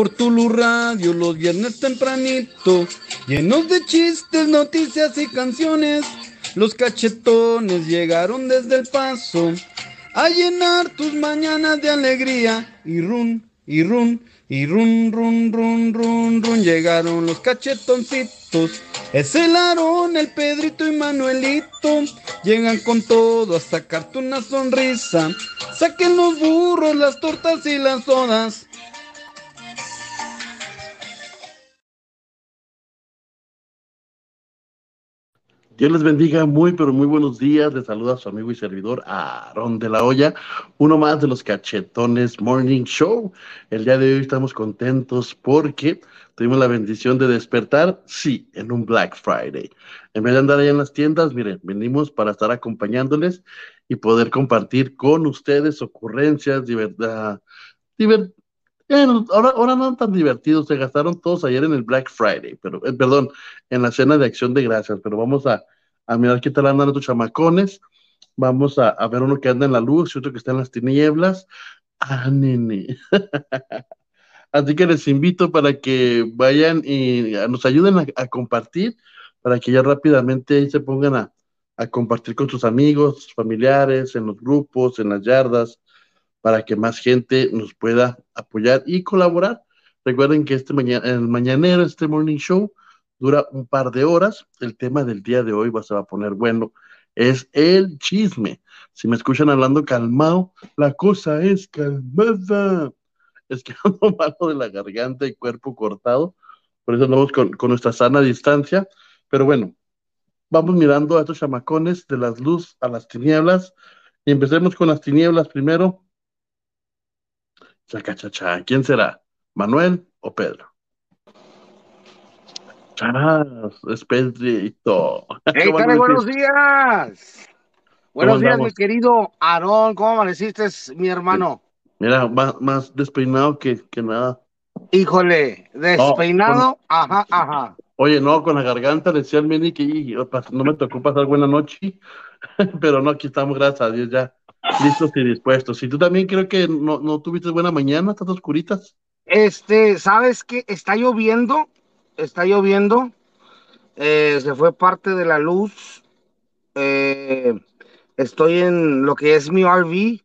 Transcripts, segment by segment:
por Tulu Radio los viernes tempranito, llenos de chistes, noticias y canciones. Los cachetones llegaron desde el paso a llenar tus mañanas de alegría y run, y run, y run, run, run, run, run. Llegaron los cachetoncitos, es el Aarón, el Pedrito y Manuelito. Llegan con todo a sacarte una sonrisa. Saquen los burros, las tortas y las sodas. Dios les bendiga, muy pero muy buenos días. Les saluda su amigo y servidor Aarón de la Hoya, uno más de los cachetones Morning Show. El día de hoy estamos contentos porque tuvimos la bendición de despertar, sí, en un Black Friday. En vez de andar allá en las tiendas, miren, venimos para estar acompañándoles y poder compartir con ustedes ocurrencias, divertidas. Ahora, ahora no tan divertidos, se gastaron todos ayer en el Black Friday, pero eh, perdón, en la cena de acción de gracias, pero vamos a, a mirar qué tal andan estos chamacones. Vamos a, ver uno que anda en la luz y otro que está en las tinieblas. Ah, nene. Así que les invito para que vayan y nos ayuden a, a compartir, para que ya rápidamente se pongan a, a compartir con sus amigos, familiares, en los grupos, en las yardas, para que más gente nos pueda apoyar y colaborar. Recuerden que este mañana, el mañanero, este morning show, dura un par de horas. El tema del día de hoy va, a poner bueno. Es el chisme. Si me escuchan hablando calmado, la cosa es calmada. Es que ando malo de la garganta y cuerpo cortado. Por eso andamos con, con nuestra sana distancia. Pero bueno, vamos mirando a estos chamacones de las luz a las tinieblas. Y empecemos con las tinieblas primero. Chacachacha, ¿quién será? ¿Manuel o Pedro? Ah, es Pedrito. Hey, Care, buenos días. Buenos días, mi querido Aarón. ¿Cómo amaneciste, mi hermano? Mira, más, más despeinado que, que, nada. Híjole, despeinado, con... ajá, ajá. Oye, no, con la garganta decía el Mini que no me tocó pasar buena noche, pero no, aquí estamos, gracias a Dios, ya listos y dispuestos. Y tú también creo que no, no tuviste buena mañana, estás oscuritas. Este, ¿sabes qué? Está lloviendo, está lloviendo, eh, se fue parte de la luz, eh, estoy en lo que es mi RV,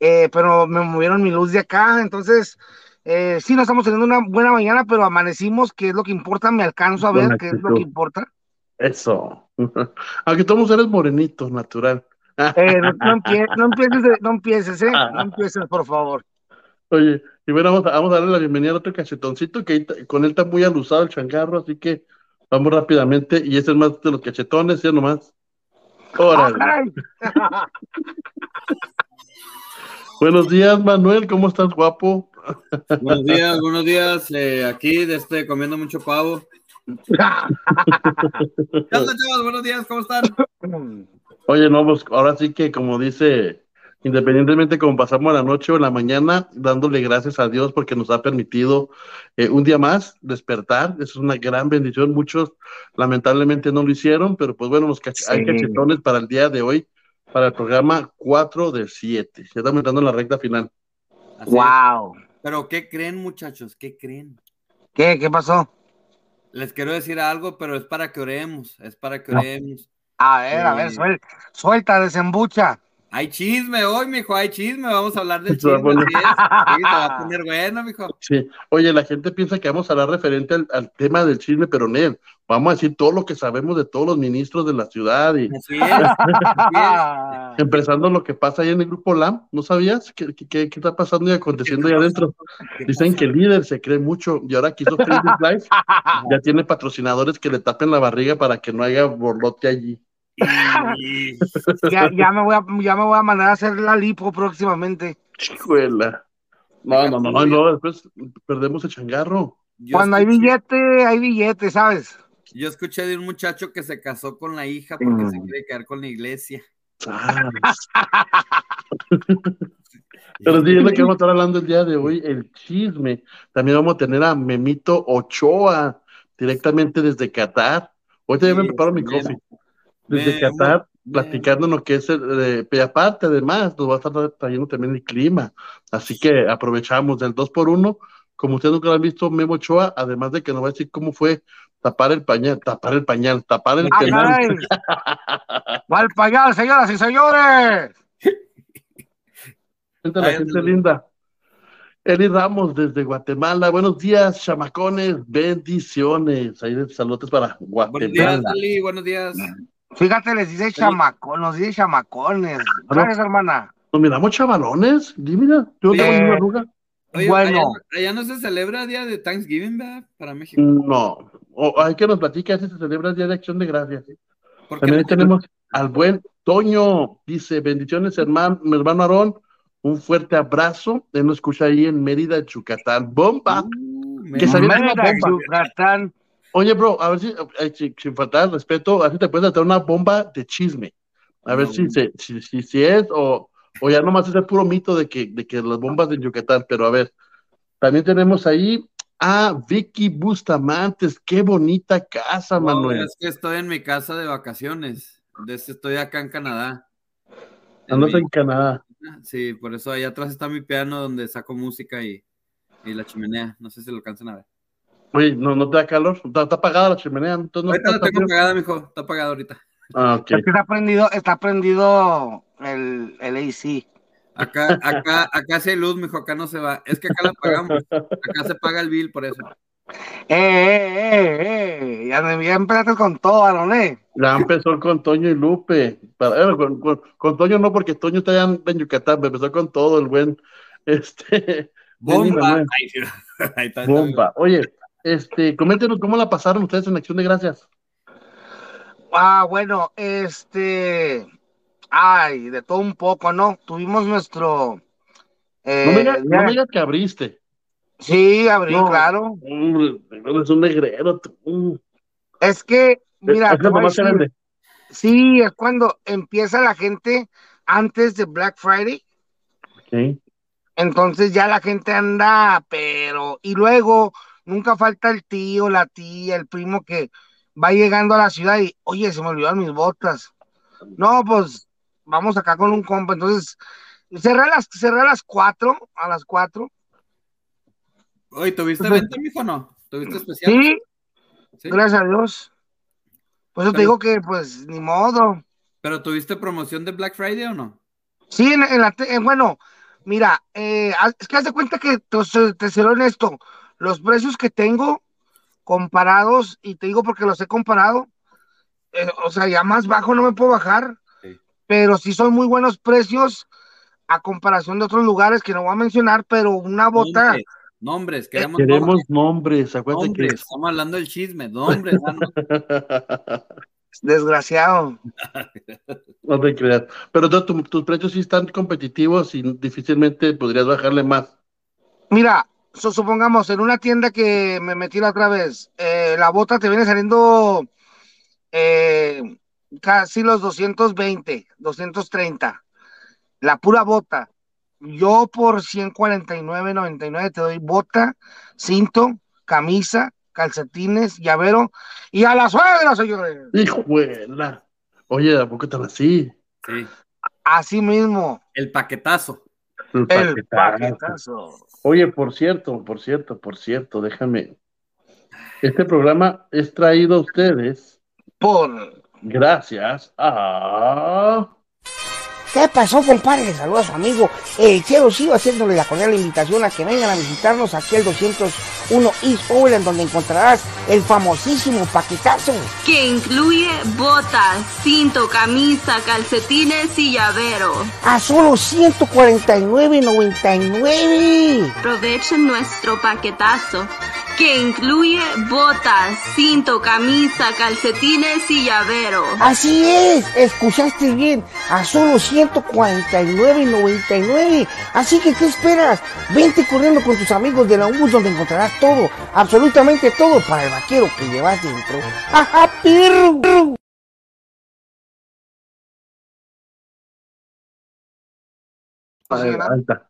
eh, pero me movieron mi luz de acá, entonces eh, sí, no estamos teniendo una buena mañana, pero amanecimos, que es lo que importa, me alcanzo a ver qué es lo que importa. Eso, aunque todos eres morenito, natural. Eh, no, no, empie no, empieces, no empieces, ¿eh? No empieces, por favor. Oye, y bueno, vamos a, vamos a darle la bienvenida a otro cachetoncito que con él está muy alusado el changarro, así que vamos rápidamente. Y ese es más de los cachetones, ya nomás. Órale. ¡Oh, buenos días, Manuel, ¿cómo estás, guapo? Buenos días, buenos días. Eh, aquí, este, comiendo mucho pavo. ¿Qué onda, chavos? Buenos días, ¿cómo están? Oye, no, pues ahora sí que, como dice independientemente como pasamos la noche o la mañana, dándole gracias a Dios porque nos ha permitido eh, un día más despertar. Eso es una gran bendición. Muchos lamentablemente no lo hicieron, pero pues bueno, nos cach sí. hay cachetones para el día de hoy, para el programa 4 de 7. Ya estamos entrando en la recta final. Así ¡Wow! Es. Pero ¿qué creen, muchachos? ¿Qué creen? ¿Qué? ¿Qué pasó? Les quiero decir algo, pero es para que oremos, es para que oremos. A ver, a ver, suelta, suelta desembucha. Hay chisme hoy, mijo, hay chisme, vamos a hablar del chisme. Sí, se va a poner bueno, mijo. Sí, oye, la gente piensa que vamos a hablar referente al, al tema del chisme, pero Ned, vamos a decir todo lo que sabemos de todos los ministros de la ciudad y así es, así es. empezando lo que pasa ahí en el grupo LAM, ¿no sabías qué, qué, qué está pasando y aconteciendo ahí adentro? Dicen que el líder se cree mucho y ahora que hizo Facebook Live ya tiene patrocinadores que le tapen la barriga para que no haya borlote allí. ya, ya, me voy a, ya me voy a mandar a hacer la lipo próximamente. Chicuela. No, no, no, no, no, después perdemos el changarro. Yo Cuando escuché, hay billete, hay billete, ¿sabes? Yo escuché de un muchacho que se casó con la hija porque mm. se quiere quedar con la iglesia. Ah. Pero sí, es lo que vamos a estar hablando el día de hoy, el chisme. También vamos a tener a Memito Ochoa, directamente desde Qatar. Hoy también sí, me preparo mi coffee desde Qatar, platicando lo que es el, eh, aparte además, nos va a estar trayendo también el clima, así que aprovechamos del 2 por 1 como ustedes nunca lo han visto, Memo Ochoa, además de que nos va a decir cómo fue tapar el pañal, tapar el pañal, tapar el pañal. ¡Va el pañal, señoras y señores! la gente linda. Eli Ramos desde Guatemala. Buenos días, chamacones. Bendiciones. Ahí saludos para Guatemala. Buenos días, Eli. Buenos días. Fíjate, les dice chamacón, nos dice chamacones. Gracias, hermana. Nos miramos chavalones. Dime, yo tengo una arruga. bueno. Allá, no se celebra el día de Thanksgiving, ¿verdad? Para México. No. hay que nos platique si se celebra el día de acción de gracias. También tenemos al buen Toño. Dice, bendiciones, hermano, mi hermano Aarón un fuerte abrazo. Él nos escucha ahí en Mérida, Yucatán. ¡Bomba! Uh, que salió una bomba. Oye, bro, a ver si, sin faltar respeto, a ver si te puedes dar una bomba de chisme. A ver si, si, si, si, es o, o ya nomás es el puro mito de que, de que las bombas de Yucatán. Pero a ver, también tenemos ahí a Vicky Bustamantes. Qué bonita casa, Manuel. Es que estoy en mi casa de vacaciones. Estoy acá en Canadá. Andas en Canadá. Sí, por eso ahí atrás está mi piano donde saco música y, y la chimenea. No sé si lo alcanzan a ver. Oye, ¿no, no te da calor? ¿Está, apagada la chimenea? Entonces no ahorita la tengo apagada, mijo. Está apagada ahorita. Ah, okay. Es que está prendido, está prendido el, el AC. Acá, acá, acá sí hay luz, mijo, acá no se va. Es que acá la pagamos. Acá se paga el bill por eso. Eh, eh, eh, eh. Ya, ya empezaste con todo, Aaron, eh. Ya empezó con Toño y Lupe. Para, eh, con, con, Toño no, porque Toño está allá en Yucatán, empezó con todo el buen. Este. Bomba. Bomba. Oye, este, coméntenos cómo la pasaron ustedes en Acción de Gracias. Ah, bueno, este. Ay, de todo un poco, ¿no? Tuvimos nuestro. Eh, no, me digas, no, me digas, que abriste. Sí, abrí, claro. es un negrero. Es que, mira, sí, es cuando empieza la gente antes de Black Friday. Okay. Entonces ya la gente anda, pero, y luego nunca falta el tío, la tía, el primo que va llegando a la ciudad y, oye, se me olvidaron mis botas. No, pues vamos acá con un compa. Entonces, cerré a las, cerré a las cuatro, a las cuatro Oye, ¿tuviste venta, mijo, no? ¿Tuviste especial? Sí, gracias a Dios. Por eso te digo que, pues, ni modo. ¿Pero tuviste promoción de Black Friday o no? Sí, en, la, bueno, mira, eh, es que haz de cuenta que, te, te seré honesto, los precios que tengo comparados, y te digo porque los he comparado, eh, o sea, ya más bajo no me puedo bajar, pero sí son muy buenos precios a comparación de otros lugares que no voy a mencionar, pero una bota... Nombres, queremos, queremos nombres. nombres. Estamos hablando del chisme, nombres. Desgraciado. no te creas. Pero tus precios sí están competitivos y difícilmente podrías bajarle más. Mira, supongamos en una tienda que me metí la otra vez, eh, la bota te viene saliendo eh, casi los 220, 230. La pura bota. Yo por 149.99 te doy bota, cinto, camisa, calcetines, llavero y a la suegra, señores. Hijuela. Oye, ¿a poco están así? Sí. Así mismo. El paquetazo. El paquetazo. Oye, por cierto, por cierto, por cierto, déjame. Este programa es traído a ustedes por. Gracias a. ¿Qué pasó, compadre? Saludos a su amigo El Cielo Sigo haciéndole la cordial invitación a que vengan a visitarnos aquí el 201 East Overland, donde encontrarás el famosísimo paquetazo. Que incluye botas, cinto, camisa, calcetines y llavero. A solo 149.99. Aprovechen nuestro paquetazo que incluye botas, cinto, camisa, calcetines y llavero. Así es, escuchaste bien, a solo 149.99. Así que, ¿qué esperas? Vente corriendo con tus amigos de la UBUS donde encontrarás todo, absolutamente todo para el vaquero que llevas dentro. ¡Ajá, perro! Ahí,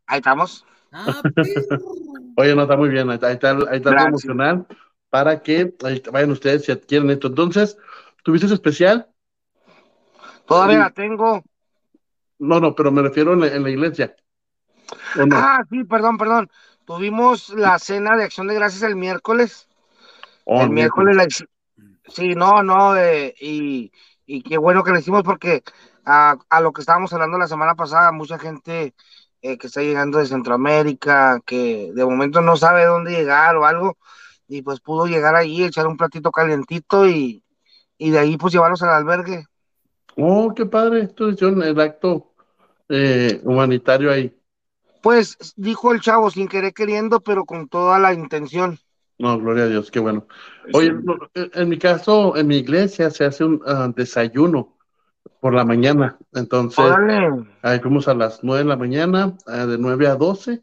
ahí estamos. Ah, Oye, no, está muy bien, ahí está, ahí está, promocional para que vayan ustedes si adquieren esto. Entonces, ¿tuviste especial? Todavía la tengo. No, no, pero me refiero en la, iglesia. Ah, sí, perdón, perdón. tuvimos la cena de acción de gracias el miércoles. Oh, el miércoles la hic- Sí, no, no, eh, y, y qué bueno que lo hicimos porque a, a lo que estábamos hablando la semana pasada, mucha gente eh, que está llegando de Centroamérica, que de momento no sabe dónde llegar o algo, y pues pudo llegar ahí, echar un platito calientito y, y de ahí pues llevarlos al albergue. Oh, qué padre. Entonces hicieron el acto eh, humanitario ahí. Pues dijo el chavo sin querer queriendo, pero con toda la intención. No, gloria a Dios, qué bueno. Oye, no, en mi caso, en mi iglesia se hace un ah, desayuno por la mañana. Entonces, ahí fuimos a las nueve de la mañana, ah, de nueve a doce.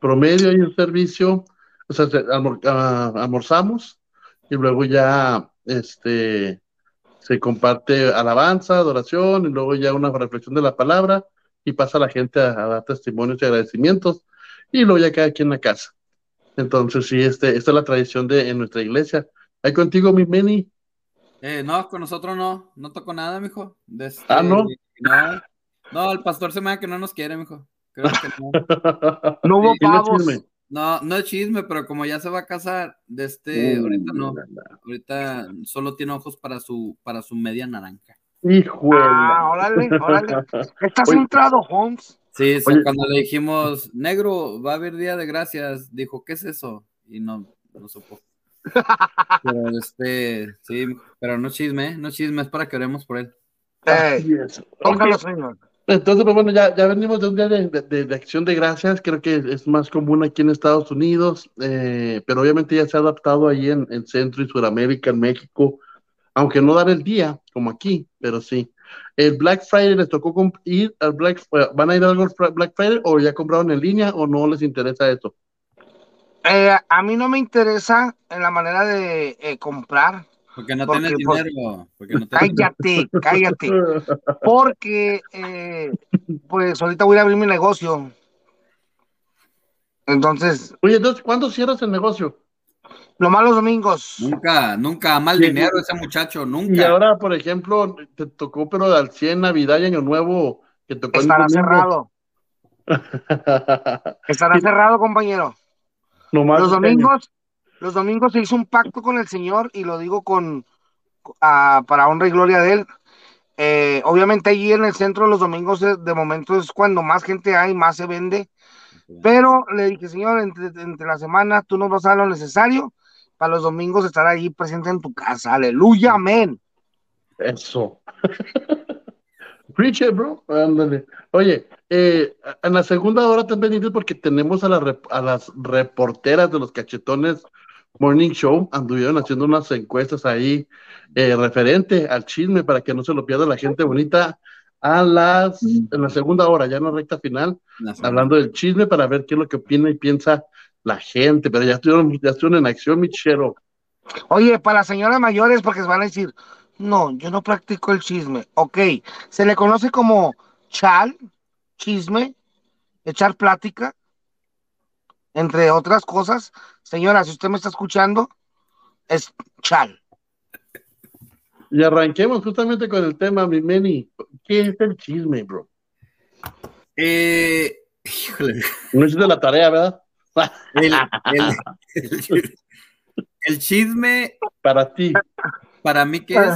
Promedio hay un servicio, o sea, se- almor- ah, almorzamos y luego ya este, se comparte alabanza, adoración y luego ya una reflexión de la palabra y pasa la gente a, a dar testimonios y agradecimientos y luego ya cada quien a casa. Entonces, sí, este, esta es la tradición de en nuestra iglesia. Ahí contigo, mi Meni. Eh, no, con nosotros no, no tocó nada, mijo. De este- Ah, ¿no? No, no, el pastor se me da que no nos quiere, mijo. Creo que no. No hubo no pavos. chisme. No, no es chisme, pero como ya se va a casar, de este, ahorita no. Ahorita solo tiene ojos para su, para su media naranja. Hijuela. Ah, órale, órale. Estás Oye. entrado, Holmes. Sí, so- Oye. cuando le dijimos, negro, va a haber día de gracias, dijo, ¿qué es eso? Y no, no supo. Pero este, sí, pero no chisme, ¿eh? no chisme, es para que oremos por él. Eh, póngalo, señor. Entonces, pues bueno, ya, ya venimos de un día de, de- de acción de gracias, creo que es más común aquí en Estados Unidos, eh, pero obviamente ya se ha adaptado ahí en, en Centro y Sudamérica, en México, aunque no dar el día como aquí, pero sí. El Black Friday les tocó ir al Black, ¿van a ir al Black Friday o ya compraron en línea o no les interesa eso? Eh, a mí no me interesa en la manera de eh, comprar. Porque no Porque, tienes pues, dinero. Porque no tienes Cállate, cállate. Porque, eh, pues ahorita voy a abrir mi negocio. Entonces, Oye, entonces, ¿cuándo cierras el negocio? lo más los domingos. Nunca, nunca, mal Sí, dinero ese muchacho, Y nunca. ahora, por ejemplo, te tocó, pero al 100 Navidad y Año Nuevo, que tocó Estará cerrado. Estará cerrado, compañero. Nomás Los año. domingos, los domingos se hizo un pacto con el Señor y lo digo con para honra y gloria de él. Eh, obviamente allí en el centro los domingos de, de momento es cuando más gente hay, más se vende. Pero le dije, Señor, entre, entre la semana tú nos vas a dar lo necesario para los domingos estar allí presente en tu casa. Aleluya, amén. Eso. Preach it, bro. Ándale. Oye, eh, en la segunda hora te pendientes porque tenemos a, la rep- a las reporteras de los cachetones Morning Show. Anduvieron haciendo unas encuestas ahí eh, referente al chisme para que no se lo pierda la gente bonita a las en la segunda hora, ya en la recta final, hablando del chisme para ver qué es lo que opina y piensa la gente. Pero ya estuvieron, ya estuvieron en acción, mi chero. Oye, para las señoras mayores, porque se van a decir, no, yo no practico el chisme. Ok, se le conoce como chal, chisme, echar plática, entre otras cosas. Señora, si usted me está escuchando, es chal. Y arranquemos justamente con el tema, mi Meni. ¿Qué es el chisme, bro? Eh, híjole, No hiciste la tarea, ¿verdad? el, el- el- el chisme, Para ti. Para mí, ¿qué es?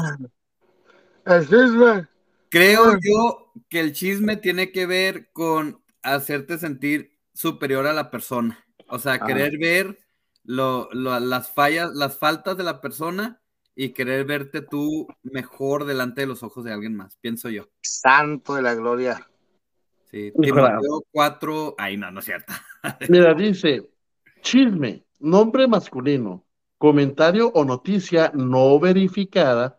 El chisme. Creo yo que el chisme tiene que ver con hacerte sentir superior a la persona. O sea, Ah. querer ver lo- lo- las fallas, las faltas de la persona y querer verte tú mejor delante de los ojos de alguien más, pienso yo. Santo de la gloria. Sí. Timoteo 4, ay no, no es cierto. Mira, dice, chisme, nombre masculino, comentario o noticia no verificada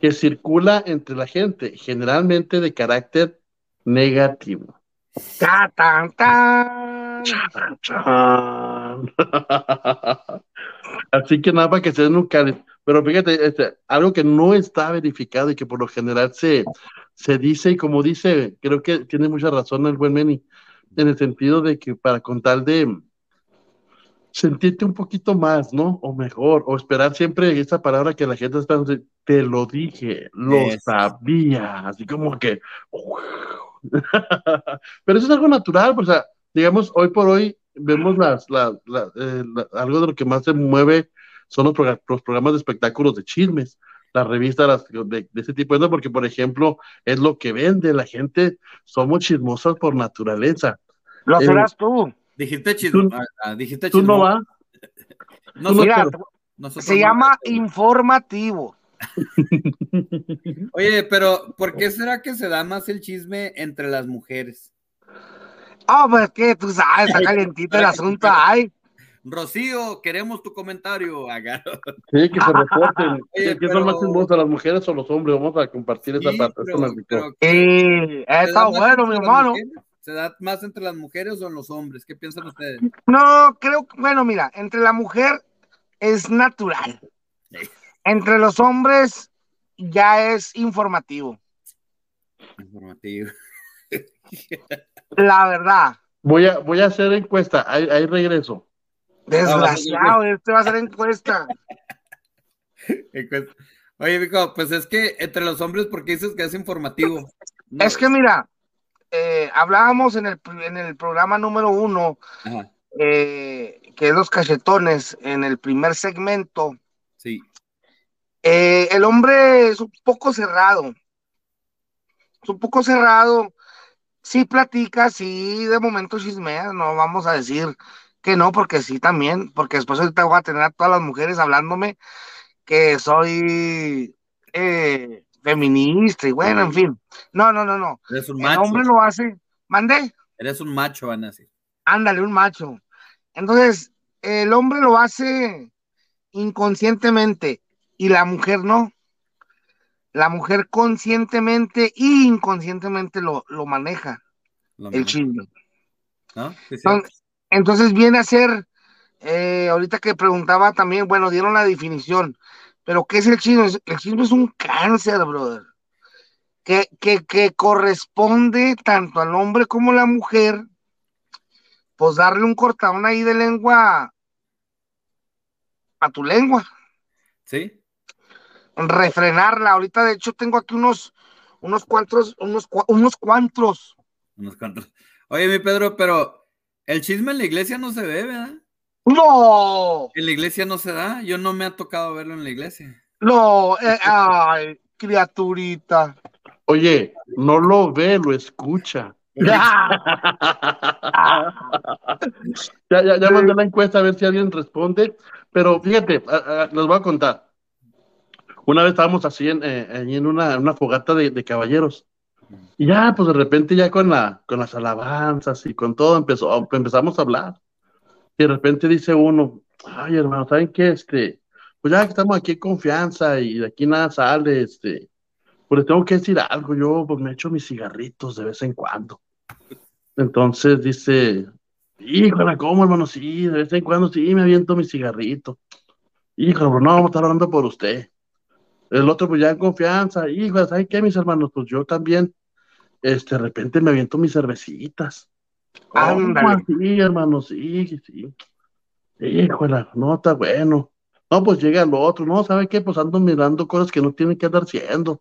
que circula entre la gente, generalmente de carácter negativo. Tan, tan. Así que nada para que se den un cáliz. Pero fíjate, este, algo que no está verificado y que por lo general se, se dice, y como dice, creo que tiene mucha razón el buen Meni, en el sentido de que para contar de sentirte un poquito más, ¿no? O mejor, o esperar siempre esa palabra que la gente está te lo dije, lo Eso. sabía, así como que, Pero eso es algo natural, o sea, digamos, hoy por hoy vemos las, la- la- eh, la- algo de lo que más se mueve son los, progra- los programas de espectáculos de chismes, las revistas las- de, de ese tipo de cosas, porque, por ejemplo, es lo que vende la gente, somos chismosas por naturaleza. Lo Eh, serás tú. Dijiste chismo. Tú- ah, ah, dijiste Tú no chismo. vas, Mira, nosotros se no. llama informativo. Oye, pero ¿por qué será que se da más el chisme entre las mujeres? Ah, pues que tú sabes, está calientito el asunto. Ay, Rocío, queremos tu comentario. Haga- sí, que se reporten. Oye, ¿Qué, qué pero- son más chismosas, las mujeres o los hombres? Vamos a compartir esa Sí, parte. pero- eso me gustó. pero eh, ¿se está bueno, mi hermano. mujeres? ¿Se da más entre las mujeres o en los hombres? ¿Qué piensan ustedes? No, creo que, bueno, mira, entre la mujer es natural. Sí. Entre los hombres ya es informativo. Informativo. La verdad. Voy a, voy a hacer encuesta, ahí, ahí regreso. Desgraciado, este va a ser encuesta. Oye, Vico, pues es que entre los hombres, ¿por qué dices que es informativo? No. Es que mira, eh, hablábamos en el, en el programa número uno, eh, que es los cachetones, en el primer segmento. sí. Eh, el hombre es un poco cerrado. Es un poco cerrado. Sí platica, sí de momento chismea, no vamos a decir que no, porque sí también, porque después ahorita voy a tener a todas las mujeres hablándome que soy eh, feminista y bueno, en fin. No, no, no, no. Eres un El macho. hombre lo hace. Mandé, Eres un macho, van a decir. ándale, un macho. Entonces, el hombre lo hace inconscientemente y la mujer no. La mujer conscientemente e inconscientemente lo, lo maneja, Lo el chisme. ¿no? Sí, sí. Entonces, entonces viene a ser, eh, ahorita que preguntaba también, bueno, dieron la definición, pero ¿qué es el chisme? El chisme es un cáncer, brother, que, que, que corresponde tanto al hombre como a la mujer, pues darle un cortadón ahí de lengua a tu lengua, ¿Sí? refrenarla. Ahorita, de hecho, tengo aquí unos, unos cuantos, unos, unos cuantos. Unos cuantos. Oye, mi Pedro, pero el chisme en la iglesia no se ve, ¿verdad? No, En la iglesia no se da. Yo no me ha tocado verlo en la iglesia. no, eh, ay, criaturita. Oye, no lo ve, lo escucha. Ya. Ya, ya, mandé la encuesta a ver si alguien responde, pero fíjate, a- a- les voy a contar. Una vez estábamos así en, eh, ahí en una, una fogata de, de caballeros. Y ya, pues de repente ya con la, con las alabanzas y con todo empezó, empezamos a hablar. Y de repente dice uno, ay hermano, ¿saben qué? Este, pues ya que estamos aquí en confianza y de aquí nada sale, este, pues tengo que decir algo, yo pues me echo mis cigarritos de vez en cuando. Entonces dice, híjole, ¿cómo hermano? Sí, de vez en cuando sí me aviento mi cigarrito. Híjole, pero no vamos a estar hablando por usted. El otro, pues ya en confianza, híjole, ¿saben qué, mis hermanos? Pues yo también, este, de repente me aviento mis cervecitas. Ándale. ¿Cómo así, hermano? Sí, sí. Híjole, no, está bueno. No, pues llega el otro, no, ¿sabe qué? Pues ando mirando cosas que no tienen que andar haciendo.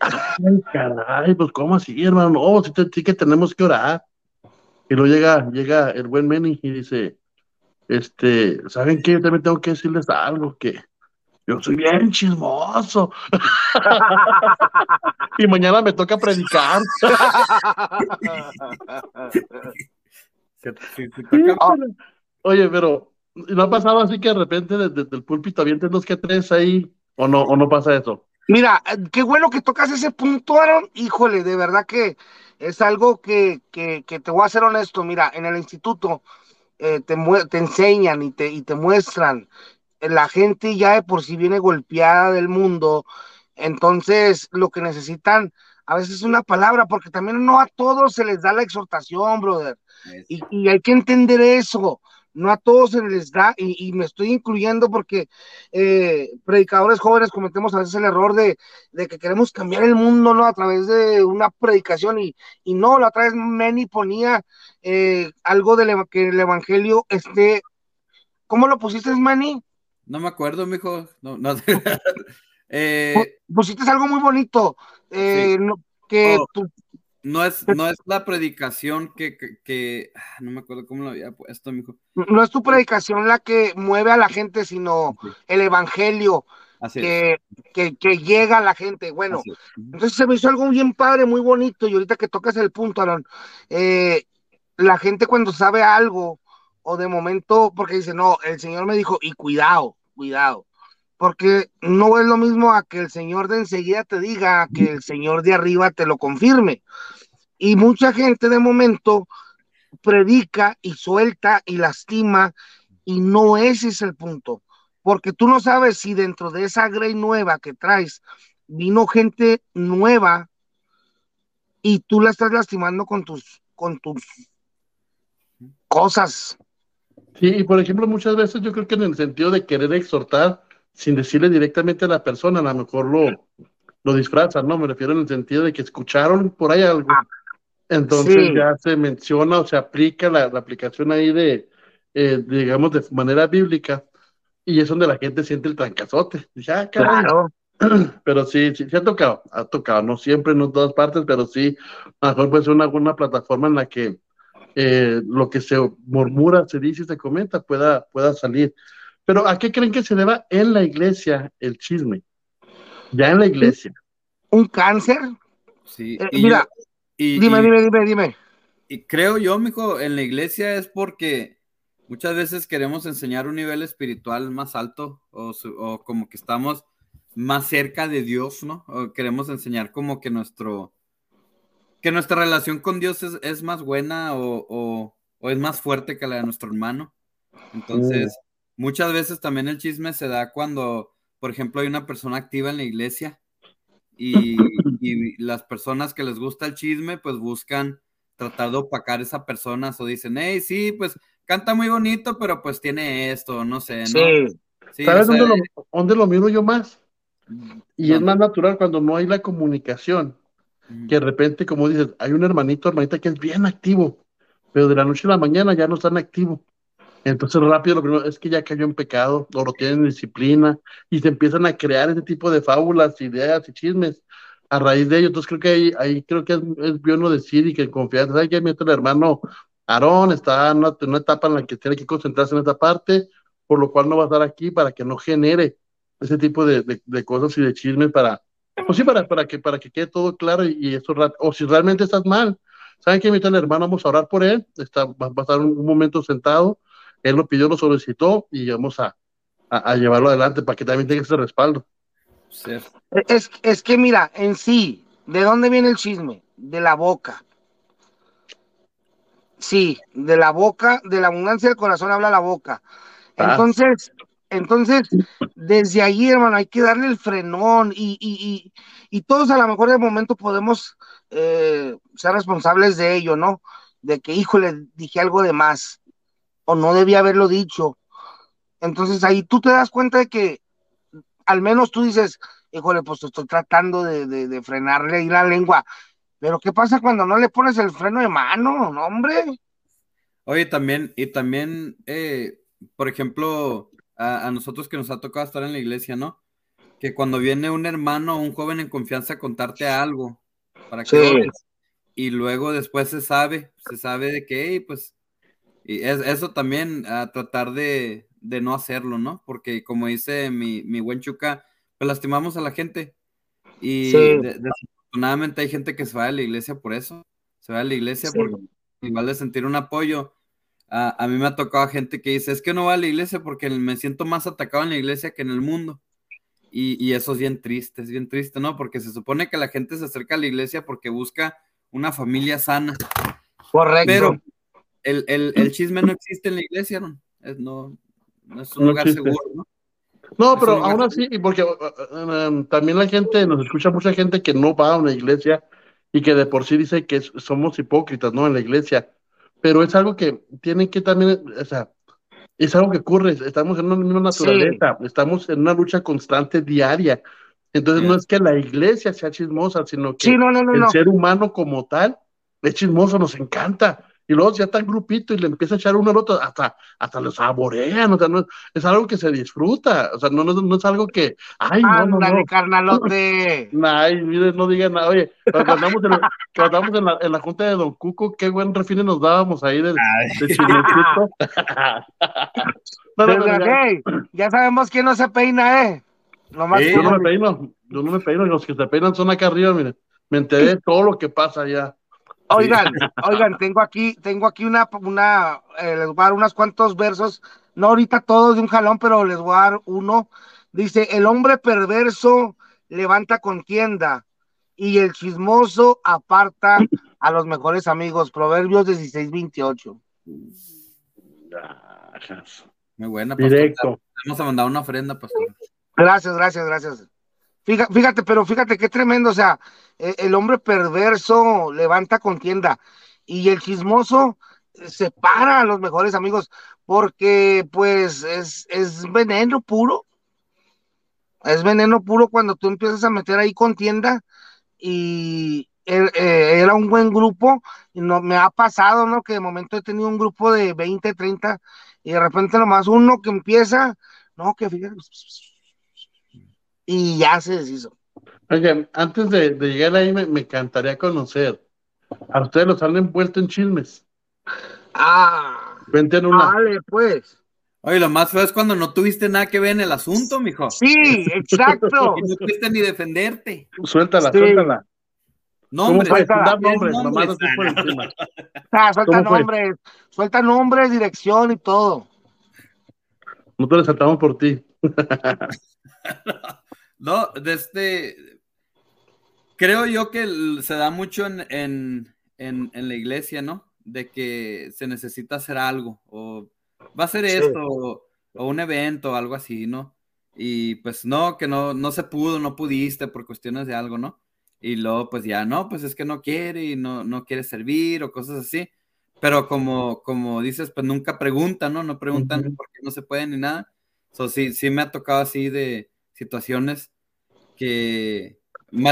Ay, caray, pues ¿cómo así, hermano? No, sí, te- sí que tenemos que orar. Y luego llega, llega el buen Manny y dice, este, ¿saben qué? Yo también tengo que decirles algo, que yo soy bien chismoso. y mañana me toca predicar. Se- toca- Oye, pero ¿no ha pasado así que de repente desde, desde el púlpito avienten dos que tres ahí? ¿O no, o no pasa eso? Mira, qué bueno que tocas ese punto, Aaron. Híjole, de verdad que es algo que, que, que te voy a ser honesto. Mira, en el instituto eh, te, mue- te enseñan y te, y te muestran. La gente ya de por sí viene golpeada del mundo. Entonces, lo que necesitan a veces es una palabra, porque también no a todos se les da la exhortación, brother. Y, y hay que entender eso. No a todos se les da, y, y me estoy incluyendo porque eh, predicadores jóvenes cometemos a veces el error de, de que queremos cambiar el mundo, ¿no? A través de una predicación, y, y no, la otra vez Manny ponía eh, algo de que el evangelio esté. ¿Cómo lo pusiste, Manny? No me acuerdo, mijo. No, no. eh, Pusiste algo muy bonito, eh, no- que Oh. no es, no es la predicación que, que, que- ah, no me acuerdo cómo lo había puesto, mijo. No es tu predicación la que mueve a la gente, sino Sí. el evangelio Así es. que, que, llega a la gente. Bueno, entonces se me hizo algo bien padre, muy bonito, y ahorita que tocas el punto, Aaron, eh, la gente cuando sabe algo, o de momento, porque dice, no, el Señor me dijo, y cuidado, cuidado, porque no es lo mismo a que el Señor de enseguida te diga, a que el Señor de arriba te lo confirme. Y mucha gente de momento predica y suelta y lastima, y no ese es el punto, porque tú no sabes si dentro de esa grey nueva que traes vino gente nueva y tú la estás lastimando con tus, con tus cosas. Sí, y por ejemplo, muchas veces yo creo que en el sentido de querer exhortar sin decirle directamente a la persona, a lo mejor lo, lo disfrazan, ¿no? Me refiero en el sentido de que escucharon por ahí algo. Ah, Entonces sí. ya se menciona o se aplica la, la aplicación ahí de, eh, digamos, de manera bíblica. Y es donde la gente siente el trancazote. Ah, caray. Claro. Pero sí, sí, sí ha tocado, ha tocado, no siempre, no en todas partes, pero sí, a lo mejor puede ser una, una plataforma en la que eh, lo que se murmura, se dice y se comenta pueda, pueda salir. Pero ¿a qué creen que se deba en la iglesia el chisme? Ya en la iglesia. Un cáncer. Sí, Eh, y mira, yo- y- dime, y- dime, dime, dime. Y creo yo, mijo, en la iglesia es porque muchas veces queremos enseñar un nivel espiritual más alto o, su- o como que estamos más cerca de Dios, ¿no? O queremos enseñar como que nuestro que nuestra relación con Dios es, es más buena o, o- o es más fuerte que la de nuestro hermano. Entonces, muchas veces también el chisme se da cuando, por ejemplo, hay una persona activa en la iglesia y, y las personas que les gusta el chisme, pues buscan tratar de opacar a esa persona o dicen, hey, sí, pues canta muy bonito, pero pues tiene esto, no sé, ¿no? Sí. Sí, ¿Sabes sea, dónde, lo, dónde lo miro yo más? Y es más natural cuando no hay la comunicación. Que de repente, como dices, hay un hermanito, hermanita que es bien activo, pero de la noche a la mañana ya no es tan activo. Entonces rápido lo primero es que ya cayó en pecado, o lo tienen disciplina, y se empiezan a crear ese tipo de fábulas, ideas y chismes a raíz de ello. Entonces creo que ahí, ahí creo que es, es bueno decir y que en confianza, ¿sabes qué? Mientras el hermano Aarón está en una, en una etapa en la que tiene que concentrarse en esta parte, por lo cual no va a estar aquí para que no genere ese tipo de, de, de cosas y de chismes para, pues sí, para, para, que, para que quede todo claro y, y eso, o si realmente estás mal, ¿saben qué? Mientras el hermano vamos a orar por él, está, va, va a estar un, un momento sentado, él lo pidió, lo solicitó y vamos a, a, a llevarlo adelante para que también tenga ese respaldo. Sí. Es, es que mira, en sí, ¿de dónde viene el chisme? De la boca. Sí, de la boca, de la abundancia del corazón habla la boca. Ah. Entonces, entonces, desde ahí, hermano, hay que darle el frenón y, y, y, y todos a lo mejor de momento podemos eh, ser responsables de ello, ¿no? De que, híjole, dije algo de más o no debía haberlo dicho. Entonces ahí tú te das cuenta de que al menos tú dices, híjole, pues estoy tratando de, de, de frenarle ahí la lengua. Pero ¿qué pasa cuando no le pones el freno de mano? No, hombre. Oye, también, y también, eh, por ejemplo, a, a nosotros que nos ha tocado estar en la iglesia, ¿no? Que cuando viene un hermano o un joven en confianza a contarte algo para que Sí. y luego después se sabe, se sabe de que, hey, pues, y es, eso también a tratar de, de no hacerlo, ¿no? Porque como dice mi, mi buen Chuca, pues lastimamos a la gente. Y Sí. de- desafortunadamente hay gente que se va de la iglesia por eso. Se va de la iglesia Sí. porque igual de sentir un apoyo. A, a mí me ha tocado gente que dice, es que no va a la iglesia porque me siento más atacado en la iglesia que en el mundo. Y, y eso es bien triste, es bien triste, ¿no? Porque se supone que la gente se acerca a la iglesia porque busca una familia sana. Correcto. Pero el, el, el chisme no existe en la iglesia, ¿no? Es, no, no es un No lugar existe. seguro, ¿no? No, pero aún así, y porque uh, uh, um, también la gente, nos escucha mucha gente que no va a una iglesia y que de por sí dice que somos hipócritas, ¿no? En la iglesia. Pero es algo que tienen que también, o sea, es algo que ocurre, estamos en una misma naturaleza, estamos en una lucha constante diaria. Entonces no es que la iglesia sea chismosa, sino que Sí, no, no, no, el ser humano como tal es chismoso, nos encanta. Y luego ya está en grupito y le empieza a echar uno al otro, hasta, hasta lo saborean, o sea, no, es algo que se disfruta, o sea, no, no, no es algo que, ay, no, no, no. carnalote. Ay, mire, no digan nada. Oye, cuando andamos en la, cuando andamos en la, en la junta de Don Cuco, qué buen refine nos dábamos ahí de, de Pero, ya- hey, ya sabemos quién no se peina, ¿eh? Nomás Sí, yo no me peino, yo no me peino, los que se peinan son acá arriba, miren. Me enteré de todo lo que pasa allá. Oigan, oigan, tengo aquí, tengo aquí una, una, eh, les voy a dar unos cuantos versos, no ahorita todos de un jalón, pero les voy a dar uno. Dice, el hombre perverso levanta contienda y el chismoso aparta a los mejores amigos. Proverbios 16, 28. Ajas. Muy buena, pastor. Directo. Vamos a mandar una ofrenda, pastor. Gracias, gracias, gracias. Fíjate, fíjate, pero fíjate qué tremendo, o sea, eh, el hombre perverso levanta contienda y el chismoso separa a los mejores amigos porque pues es, veneno puro. Es veneno puro cuando tú empiezas a meter ahí contienda y er- eh, era un buen grupo y no me ha pasado, ¿no? Que de momento he tenido un grupo de 20, 30 y de repente nomás uno que empieza, no, que fíjate, y ya se deshizo. Oigan, antes de, de llegar ahí, me, me encantaría conocer. ¿A ustedes los han envuelto en chismes? Ah, Cuenten una. vale, pues. Oye, lo más feo es cuando no tuviste nada que ver en el asunto, mijo. Sí, exacto. Y no pudiste ni defenderte. Suéltala, Sí. suéltala. No, ¿Cómo hombre. fue? suéltala. Dar nombres, Nombres. encima. Ah, suelta nombres, suelta nombres, dirección y todo. Nosotros saltamos por ti. No, de este. Creo yo que se da mucho en, en, en, en la iglesia, ¿no? De que se necesita hacer algo, o va a ser Sí. esto, o, o un evento, algo así, ¿no? Y pues no, que no, no se pudo, no pudiste por cuestiones de algo, ¿no? Y luego, pues ya, no, pues es que no quiere y no, no quiere servir o cosas así. Pero como, como dices, pues nunca preguntan, ¿no? No preguntan por qué no se puede ni nada. So, sí, sí me ha tocado así de situaciones que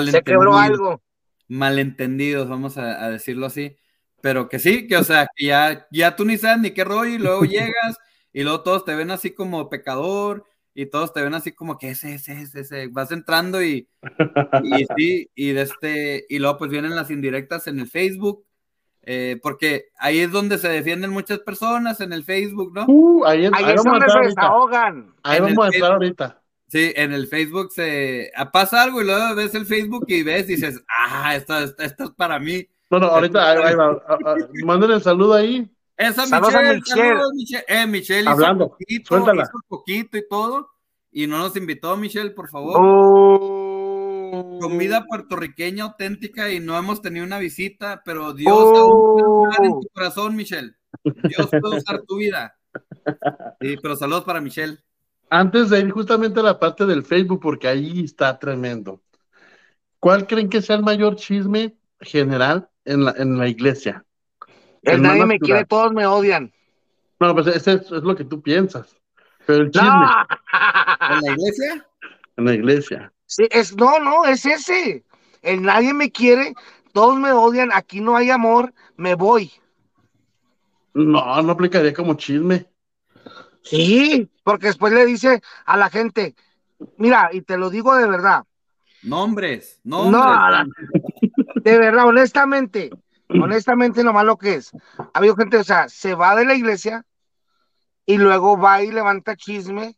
Se quebró malentendidos, algo. malentendidos, vamos a, a decirlo así. Pero que sí, que o sea, que ya, ya tú ni sabes ni qué rollo y luego llegas y luego todos te ven así como pecador y todos te ven así como que ese, ese, ese, ese. Vas entrando y, y sí, y de este, y luego pues vienen las indirectas en el Facebook, eh, porque ahí es donde se defienden muchas personas en el Facebook, ¿no? Uh, ahí, ahí Ahí es vamos a donde se ahorita. desahogan. Ahí en vamos a entrar ahorita. Sí, en el Facebook se ah, pasa algo y luego ves el Facebook y ves y dices, ah, esto, esto, esto es para mí. No, no, ahorita ahí, ahí va. Ah, ah, Manden el saludo ahí. Esa Saludos a Michelle, Michelle. saludos, Michelle. Eh, Michelle Hablando, hizo poquito, suéltala. hizo poquito y todo, y no nos invitó, Michelle, por favor. Oh. Comida puertorriqueña auténtica y no hemos tenido una visita, pero Dios Oh. usar en tu corazón, Michelle. Dios puede usar tu vida. Sí, pero saludos para Michelle. Antes de ir justamente a la parte del Facebook, porque ahí está tremendo. ¿Cuál creen que sea el mayor chisme general en la, en la iglesia? El nadie me quiere, todos me odian. No, pues ese es, es lo que tú piensas. Pero el chisme No. ¿En la iglesia? en la iglesia. Sí, es, no, no, es ese. El nadie me quiere, todos me odian, aquí no hay amor, me voy. No, no aplicaría como chisme. Sí, porque después le dice a la gente, mira, y te lo digo de verdad, Nombres, no, nombres. de verdad, honestamente, honestamente nomás lo que es. Ha habido gente, o sea, se va de la iglesia y luego va y levanta chisme,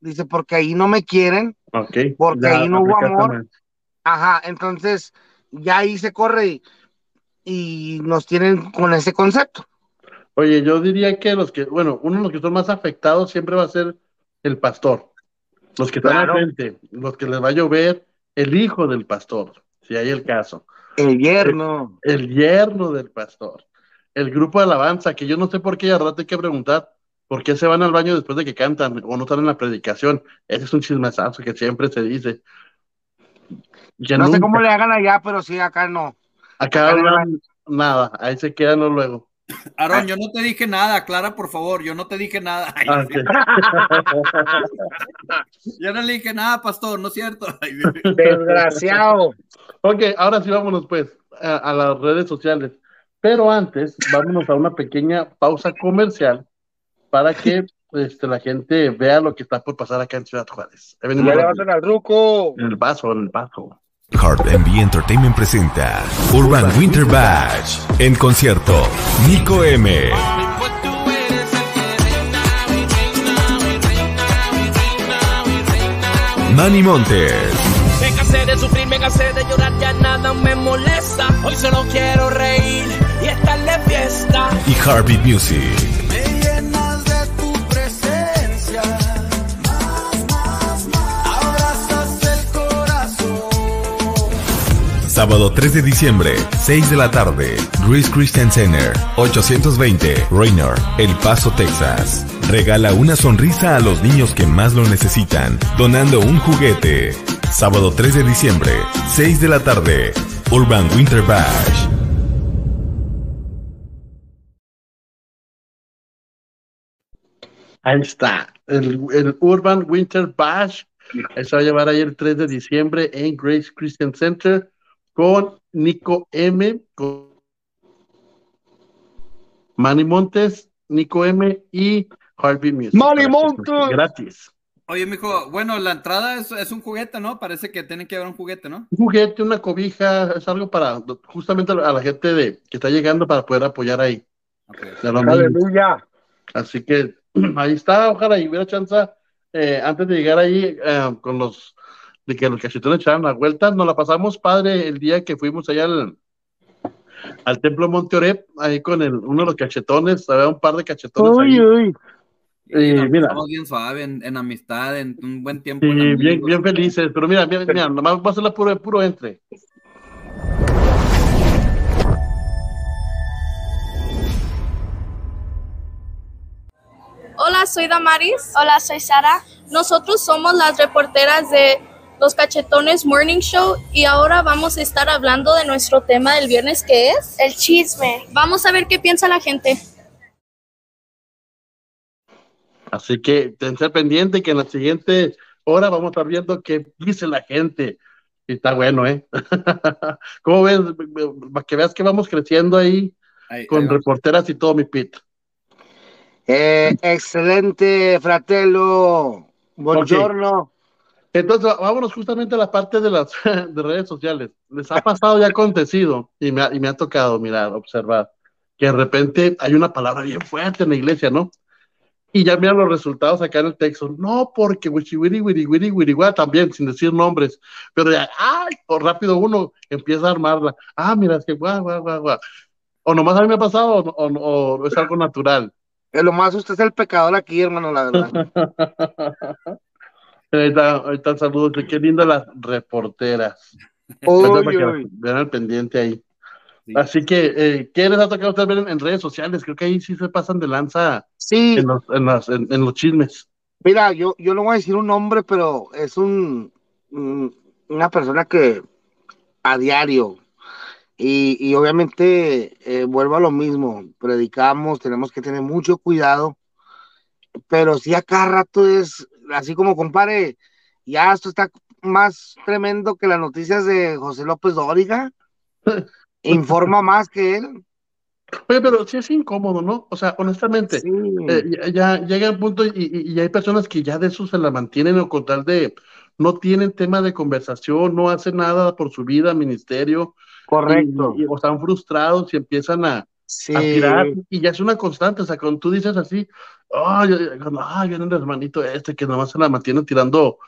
dice, porque ahí no me quieren. Porque ya ahí no hubo amor. ajá, entonces ya ahí se corre y, y nos tienen con ese concepto. Oye, yo diría que los que, bueno, uno de los que son más afectados siempre va a ser el pastor. Los que están Claro. al frente, los que les va a llover, el hijo del pastor, si hay el caso. El yerno. el yerno del pastor, el grupo de alabanza, que yo no sé por qué, rato hay que preguntar por qué se van al baño después de que cantan o no están en la predicación. Ese es un chismesazo que siempre se dice. Que No sé cómo le hagan allá, pero sí, acá no. Acá acá no nada, ahí se quedan luego. Aarón, yo no te dije nada, aclara por favor, yo no te dije nada. Ay, Ah, sí. Yo no le dije nada, pastor, no es cierto. Ay, Desgraciado. Ok, ahora sí vámonos pues a, a las redes sociales. Pero antes, vámonos a una pequeña pausa comercial para que este, la gente vea lo que está por pasar acá en Ciudad Juárez. Ya le rápido. vas al ruco. en el paso, en el paso. Heart MV Entertainment presenta Urban Winter Bash en concierto Nico M. Manny Montes, Me cansé de sufrir, me cansé de llorar, ya nada me molesta. Hoy solo quiero reír y estar de fiesta. y Heartbeat Music. Sábado 3 de diciembre, 6 de la tarde, Grace Christian Center, 820 Raynor, El Paso, Texas. Regala una sonrisa a los niños que más lo necesitan, donando un juguete. Sábado 3 de diciembre, 6 de la tarde, Urban Winter Bash. Ahí está, el, el Urban Winter Bash. Se va a llevar ahí el 3 de diciembre en Grace Christian Center con Nico M, con Manny Montes, Nico M y Harvey Music. ¡Manny Montes! Gratis. Oye, mijo, bueno, la entrada es, es un juguete, ¿no? Parece que tienen que llevar un juguete, ¿no? Un juguete, una cobija, es algo para justamente a la gente de, que está llegando para poder apoyar ahí. Ok. de los niños. Aleluya. Así que ahí está, ojalá y hubiera chance eh, antes de llegar ahí eh, con los de que los cachetones echaran la vuelta, nos la pasamos padre el día que fuimos allá al, al templo Monte Oreb, ahí con el, uno de los cachetones, había un par de cachetones ahí. Uy, uy. Y Eh, mira. pasamos bien suave, en, en amistad, en un buen tiempo. Sí, en bien, bien felices, pero mira, mira, mira, nomás va a ser la puro, puro entre. Hola, soy Damaris. Hola, soy Sara. Nosotros somos las reporteras de Los Cachetones Morning Show y ahora vamos a estar hablando de nuestro tema del viernes que es el chisme. Vamos a ver qué piensa la gente. Así que ten ser pendiente que en la siguiente hora vamos a estar viendo qué dice la gente. Y está bueno, ¿eh? ¿Cómo ves? Para que veas que vamos creciendo ahí Ahí- con ahí reporteras y todo, mi pit. Eh, excelente, fratello. Buongiorno. Entonces, vámonos justamente a la parte de las de redes sociales. Les ha pasado y ha acontecido, y me ha, y me ha tocado mirar, observar, que de repente hay una palabra bien fuerte en la iglesia, ¿no? Y ya miran los resultados acá en el texto. No, porque wichiwiri, wiri, wiri, wiri, también, sin decir nombres. Pero ya, ¡ay! O rápido uno empieza a armarla. Ah, mira, es que guau, guau, guau, guau. O nomás a mí me ha pasado, o, o- o es algo natural. Lo más usted es el pecador aquí, hermano, la verdad. Ahí está, ahí están saludos. Qué lindas las reporteras. Para que vean al pendiente ahí. Sí. Así que, eh, ¿qué les ha tocado a ustedes ver en, en redes sociales? Creo que ahí sí se pasan de lanza Sí, en los, en las- en- los chismes. mira, yo, yo no voy a decir un nombre, pero es un una persona que a diario y, y obviamente eh, vuelvo a lo mismo, predicamos, tenemos que tener mucho cuidado, pero sí a cada rato es así como compare, ya esto está más tremendo que las noticias de José López Dóriga, informa más que él. Oye, pero sí es incómodo, ¿no? O sea, honestamente, Sí. eh, ya, ya llega un punto y, y- y hay personas que ya de eso se la mantienen o con tal de no tienen tema de conversación, no hacen nada por su vida, ministerio, Correcto. y- o están frustrados y empiezan a, Sí. a tirar y ya es una constante, o sea, cuando tú dices así, cuando, ay, viene el hermanito este que nomás se la mantiene tirando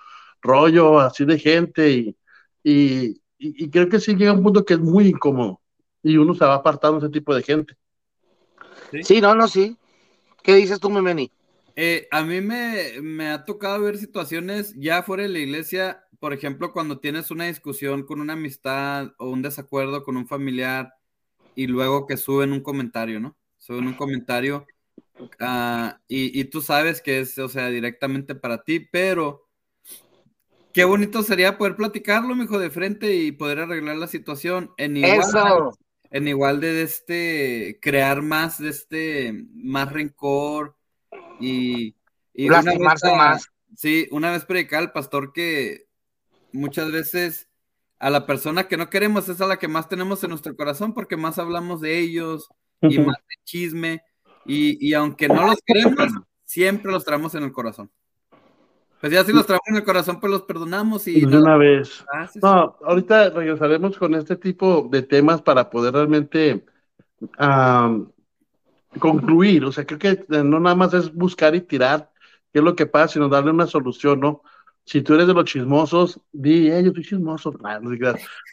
rollo así de gente y, y, y- creo que sí llega un punto que es muy incómodo y uno se va apartando de ese tipo de gente. Sí, no, no, sí. ¿Qué dices tú, Memeni? Eh, a mí me, me ha tocado ver situaciones ya fuera de la iglesia, por ejemplo, cuando tienes una discusión con una amistad o un desacuerdo con un familiar y luego que suben un comentario, ¿no? Suben un comentario ah, y, y tú sabes que es, o sea, directamente para ti, pero qué bonito sería poder platicarlo, mijo, de frente y poder arreglar la situación en igual, Eso. en igual de este, crear más de este, más rencor y, y una vez más. Sí, una vez predicaba el pastor que muchas veces a la persona que no queremos es a la que más tenemos en nuestro corazón porque más hablamos de ellos y más de chisme. Y, y aunque no los queremos, siempre los traemos en el corazón. Pues ya si los traemos en el corazón, pues los perdonamos y... De una vez. Ah, no, ahorita regresaremos con este tipo de temas para poder realmente concluir. O sea, creo que no nada más es buscar y tirar qué es lo que pasa, sino darle una solución, ¿no? Si tú eres de los chismosos, di, eh, yo soy chismoso. No,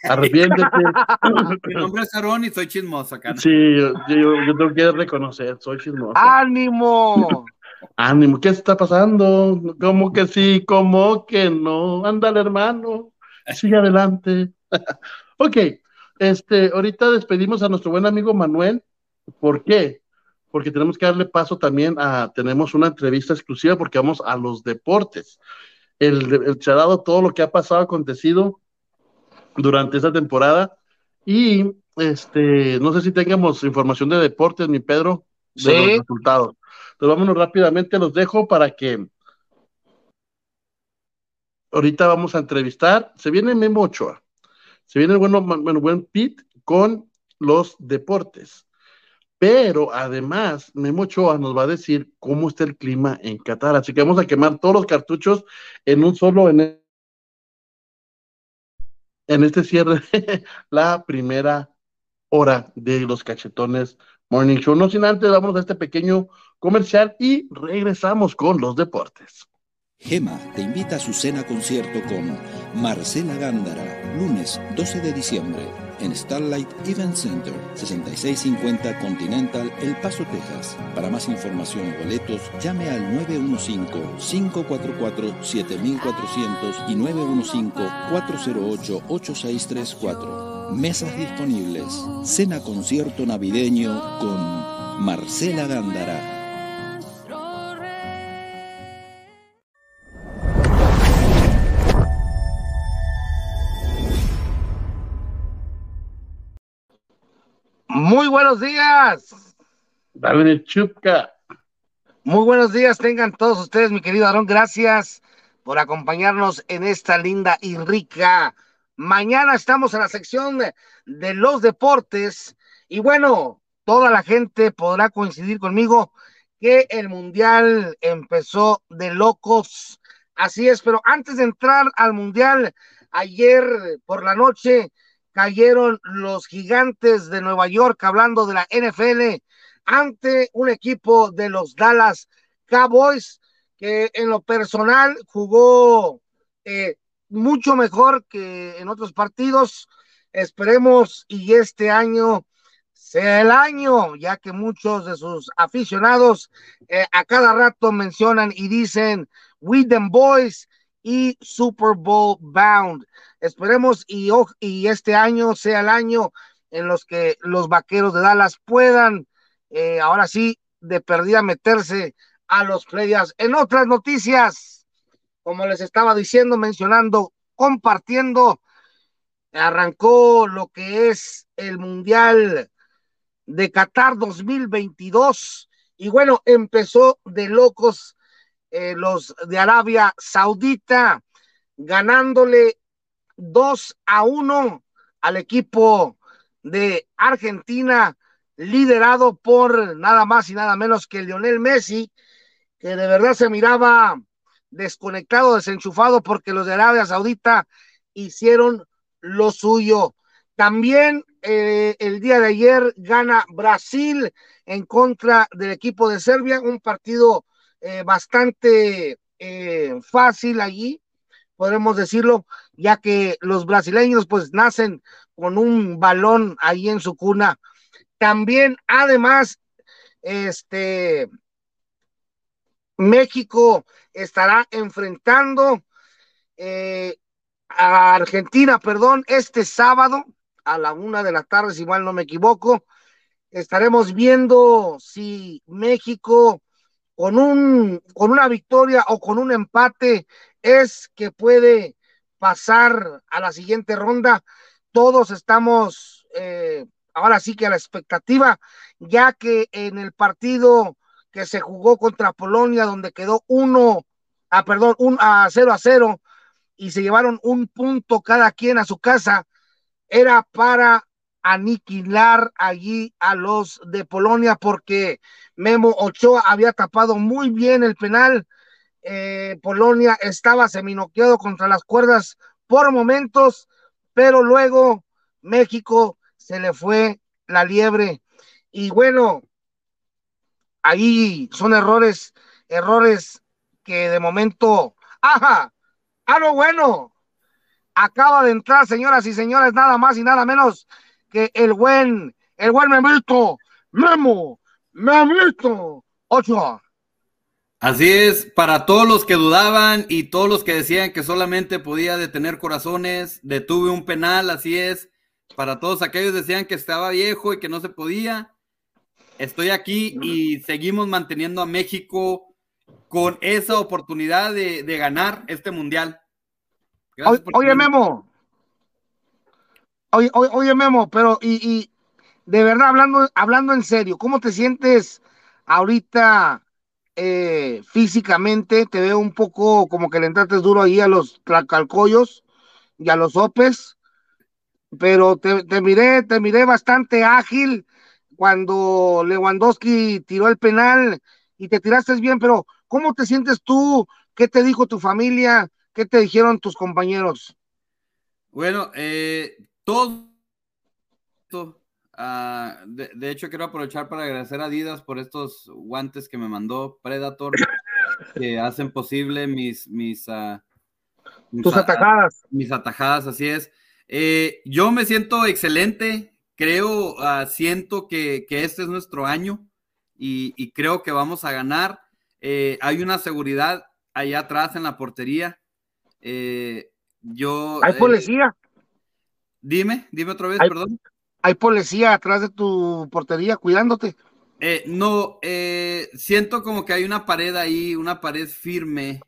arrepiéntete. Mi nombre es Aaron y soy chismoso acá. Sí, yo, yo, tengo que reconocer, soy chismoso. ¡Ánimo! Ánimo, ¿qué está pasando? ¿Cómo que sí? ¿Cómo que no? Ándale, hermano. Sigue adelante. ok, este, ahorita despedimos a nuestro buen amigo Manuel. ¿Por qué? Porque tenemos que darle paso también a, tenemos una entrevista exclusiva porque vamos a los deportes el, el charado, todo lo que ha pasado, acontecido durante esta temporada. Y este, no sé si tengamos información de deportes, mi Pedro, de los resultados. Entonces vámonos rápidamente, los dejo para que ahorita vamos a entrevistar. Se viene Memo Ochoa, se viene el bueno, bueno buen Pete con los deportes. Pero además, Memo Ochoa nos va a decir cómo está el clima en Qatar. Así que vamos a quemar todos los cartuchos en un solo, en, en este cierre la primera hora de los cachetones Morning Show. No sin antes, vamos a este pequeño comercial y regresamos con los deportes. Gema te invita a su cena concierto con Marcela Gándara, lunes 12 de diciembre en Starlight Event Center, 6650 Continental, El Paso, Texas. Para más información y boletos, llame al 915-544-7400 y 915-408-8634. Mesas disponibles. Cena concierto navideño con Marcela Gándara. Buenos días. Dale, Chupca. Muy buenos días, tengan todos ustedes, mi querido Aarón. Gracias por acompañarnos en esta linda y rica mañana. Estamos en la sección de, de los deportes. Y bueno, toda la gente podrá coincidir conmigo que el mundial empezó de locos. Así es, pero antes de entrar al mundial, ayer por la noche cayeron los gigantes de Nueva York, hablando de la NFL, ante un equipo de los Dallas Cowboys, que en lo personal jugó eh, mucho mejor que en otros partidos. Esperemos y este año sea el año, ya que muchos de sus aficionados eh, a cada rato mencionan y dicen, We them boys y Super Bowl bound. Esperemos y, y este año sea el año en los que los vaqueros de Dallas puedan, eh, ahora sí, de perdida meterse a los playoffs. En otras noticias, como les estaba diciendo, mencionando, compartiendo, arrancó lo que es el Mundial de Qatar 2022 y bueno, empezó de locos eh, los de Arabia Saudita ganándole 2 a 1 al equipo de Argentina, liderado por nada más y nada menos que Lionel Messi, que de verdad se miraba desconectado, desenchufado, porque los de Arabia Saudita hicieron lo suyo. También eh, el día de ayer gana Brasil en contra del equipo de Serbia, un partido eh, bastante eh, fácil allí, podemos decirlo, ya que los brasileños pues nacen con un balón ahí en su cuna. También, además, este, México estará enfrentando eh, a Argentina, perdón, este sábado a la una de la tarde, si mal no me equivoco. Estaremos viendo si México con un con una victoria o con un empate es que puede pasar a la siguiente ronda. Todos estamos eh, ahora sí que a la expectativa, ya que en el partido que se jugó contra Polonia, donde quedó uno, ah, perdón, un a cero a cero, y se llevaron un punto cada quien a su casa, era para aniquilar allí a los de Polonia porque Memo Ochoa había tapado muy bien el penal. Eh, Polonia estaba seminoqueado contra las cuerdas por momentos, pero luego México se le fue la liebre. Y bueno, ahí son errores, errores que de momento, ajá, a lo bueno, acaba de entrar, señoras y señores, nada más y nada menos que el buen, el buen Memito, Memo, Memito, Ochoa. Así es, para todos los que dudaban y todos los que decían que solamente podía detener corazones, detuve un penal, así es. Para todos aquellos que decían que estaba viejo y que no se podía, estoy aquí y seguimos manteniendo a México con esa oportunidad de, de ganar este mundial. Oye, oye, Memo. Oye, oye, Memo, pero y, y, de verdad, hablando, hablando en serio, ¿cómo te sientes ahorita eh, físicamente? Te veo un poco como que le entraste duro ahí a los tlacalcoyos y a los opes, pero te, te miré, te miré bastante ágil cuando Lewandowski tiró el penal y te tiraste bien, pero ¿cómo te sientes tú? ¿Qué te dijo tu familia? ¿Qué te dijeron tus compañeros? Bueno, eh, todo. Uh, de, de, hecho, quiero aprovechar para agradecer a Adidas por estos guantes que me mandó Predator, que hacen posible mis, mis, uh, mis tus atajadas. Mis atajadas, así es. Eh, yo me siento excelente, creo, uh, siento que, que, este es nuestro año y, y creo que vamos a ganar. Eh, hay una seguridad allá atrás en la portería. Eh, yo. ¿Hay policía? Dime, dime otra vez, ¿Hay, perdón. ¿Hay policía atrás de tu portería cuidándote? Eh, no, eh, siento como que hay una pared ahí, una pared firme,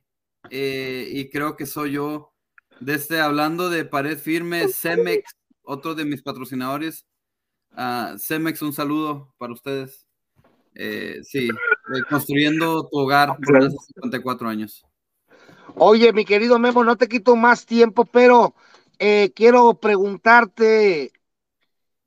eh, y creo que soy yo. Desde hablando de pared firme, Cemex, otro de mis patrocinadores. Uh, Cemex, un saludo para ustedes. Eh, sí, construyendo tu hogar por hace 54 años. Oye, mi querido Memo, no te quito más tiempo, pero eh, quiero preguntarte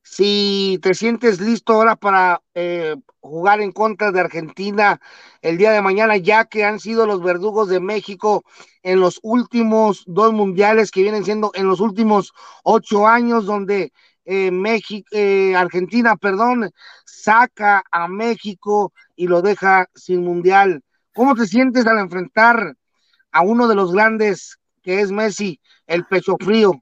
si te sientes listo ahora para eh, jugar en contra de Argentina el día de mañana, ya que han sido los verdugos de México en los últimos dos mundiales que vienen siendo en los últimos ocho años, donde eh, México, Argentina, perdón, saca a México y lo deja sin mundial. ¿Cómo te sientes al enfrentar a uno de los grandes que es Messi, el pecho frío?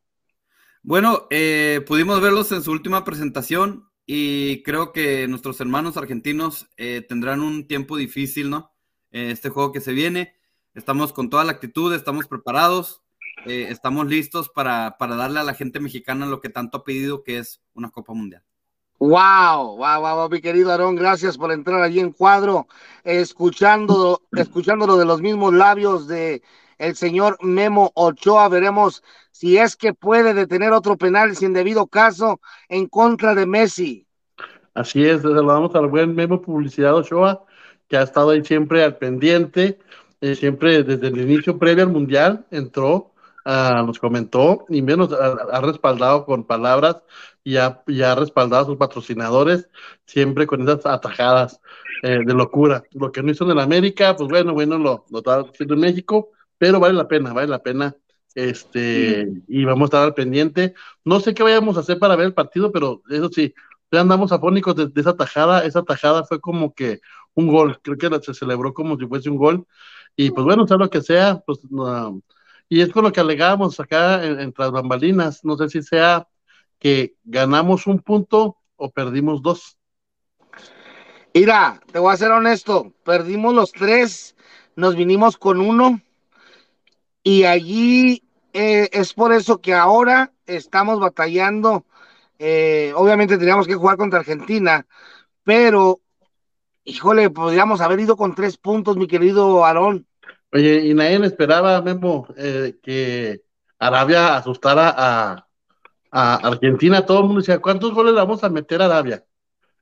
Bueno, eh, pudimos verlos en su última presentación y creo que nuestros hermanos argentinos eh, tendrán un tiempo difícil, ¿no? Eh, este juego que se viene, estamos con toda la actitud, estamos preparados, eh, estamos listos para, para, darle a la gente mexicana lo que tanto ha pedido, que es una Copa Mundial. Wow, wow, wow, mi querido Aarón, gracias por entrar allí en cuadro, escuchando, escuchándolo de los mismos labios de el señor Memo Ochoa. Veremos si es que puede detener otro penal sin debido caso en contra de Messi. Así es, saludamos al buen Memo Publicidad Ochoa, que ha estado ahí siempre al pendiente, eh, siempre desde el inicio previo al Mundial entró, uh, nos comentó y menos ha, respaldado con palabras y ha, y ha, respaldado a sus patrocinadores, siempre con esas atajadas eh, de locura. Lo que no hizo en el América, pues bueno, bueno, lo, lo está haciendo en México, pero vale la pena, vale la pena este, sí. y vamos a estar al pendiente. No sé qué vayamos a hacer para ver el partido, pero eso sí, ya andamos afónicos de, de, esa tajada. Esa tajada fue como que un gol, creo que se celebró como si fuese un gol. Y pues bueno, sea lo que sea, pues, uh, y es con lo que alegamos acá en, entre las bambalinas. No sé si sea que ganamos un punto o perdimos dos. Mira, te voy a ser honesto, perdimos los tres, nos vinimos con uno y allí eh, es por eso que ahora estamos batallando. Eh, obviamente teníamos que jugar contra Argentina, pero, híjole, podríamos haber ido con tres puntos, mi querido Aarón. Oye, y nadie esperaba, Memo, eh, que Arabia asustara a, a, Argentina. Todo el mundo decía, ¿cuántos goles le vamos a meter a Arabia?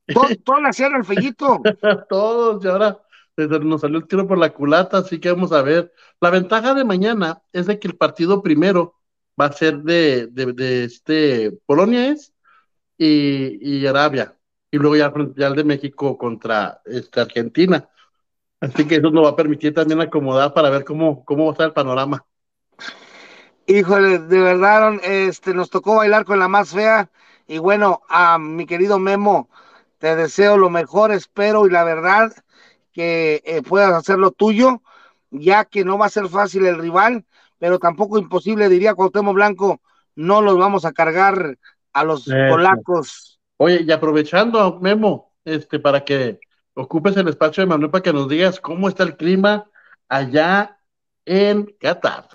Todos, todos le hacían el fellito. Todos, y ahora nos salió el tiro por la culata, así que vamos a ver. La ventaja de mañana es de que el partido primero va a ser de, de, este Polonia y, y, Arabia, y luego ya, ya el de México contra este, Argentina. Así que eso nos va a permitir también acomodar para ver cómo, cómo va a estar el panorama. Híjole, de verdad, este, nos tocó bailar con la más fea. Y bueno, a mi querido Memo, te deseo lo mejor, espero y la verdad que eh, puedas hacer lo tuyo, ya que no va a ser fácil el rival, pero tampoco imposible, diría Cuauhtémoc Blanco, no los vamos a cargar a los polacos. Oye, y aprovechando, Memo, este, para que ocupes el espacio de Manuel para que nos digas cómo está el clima allá en Qatar.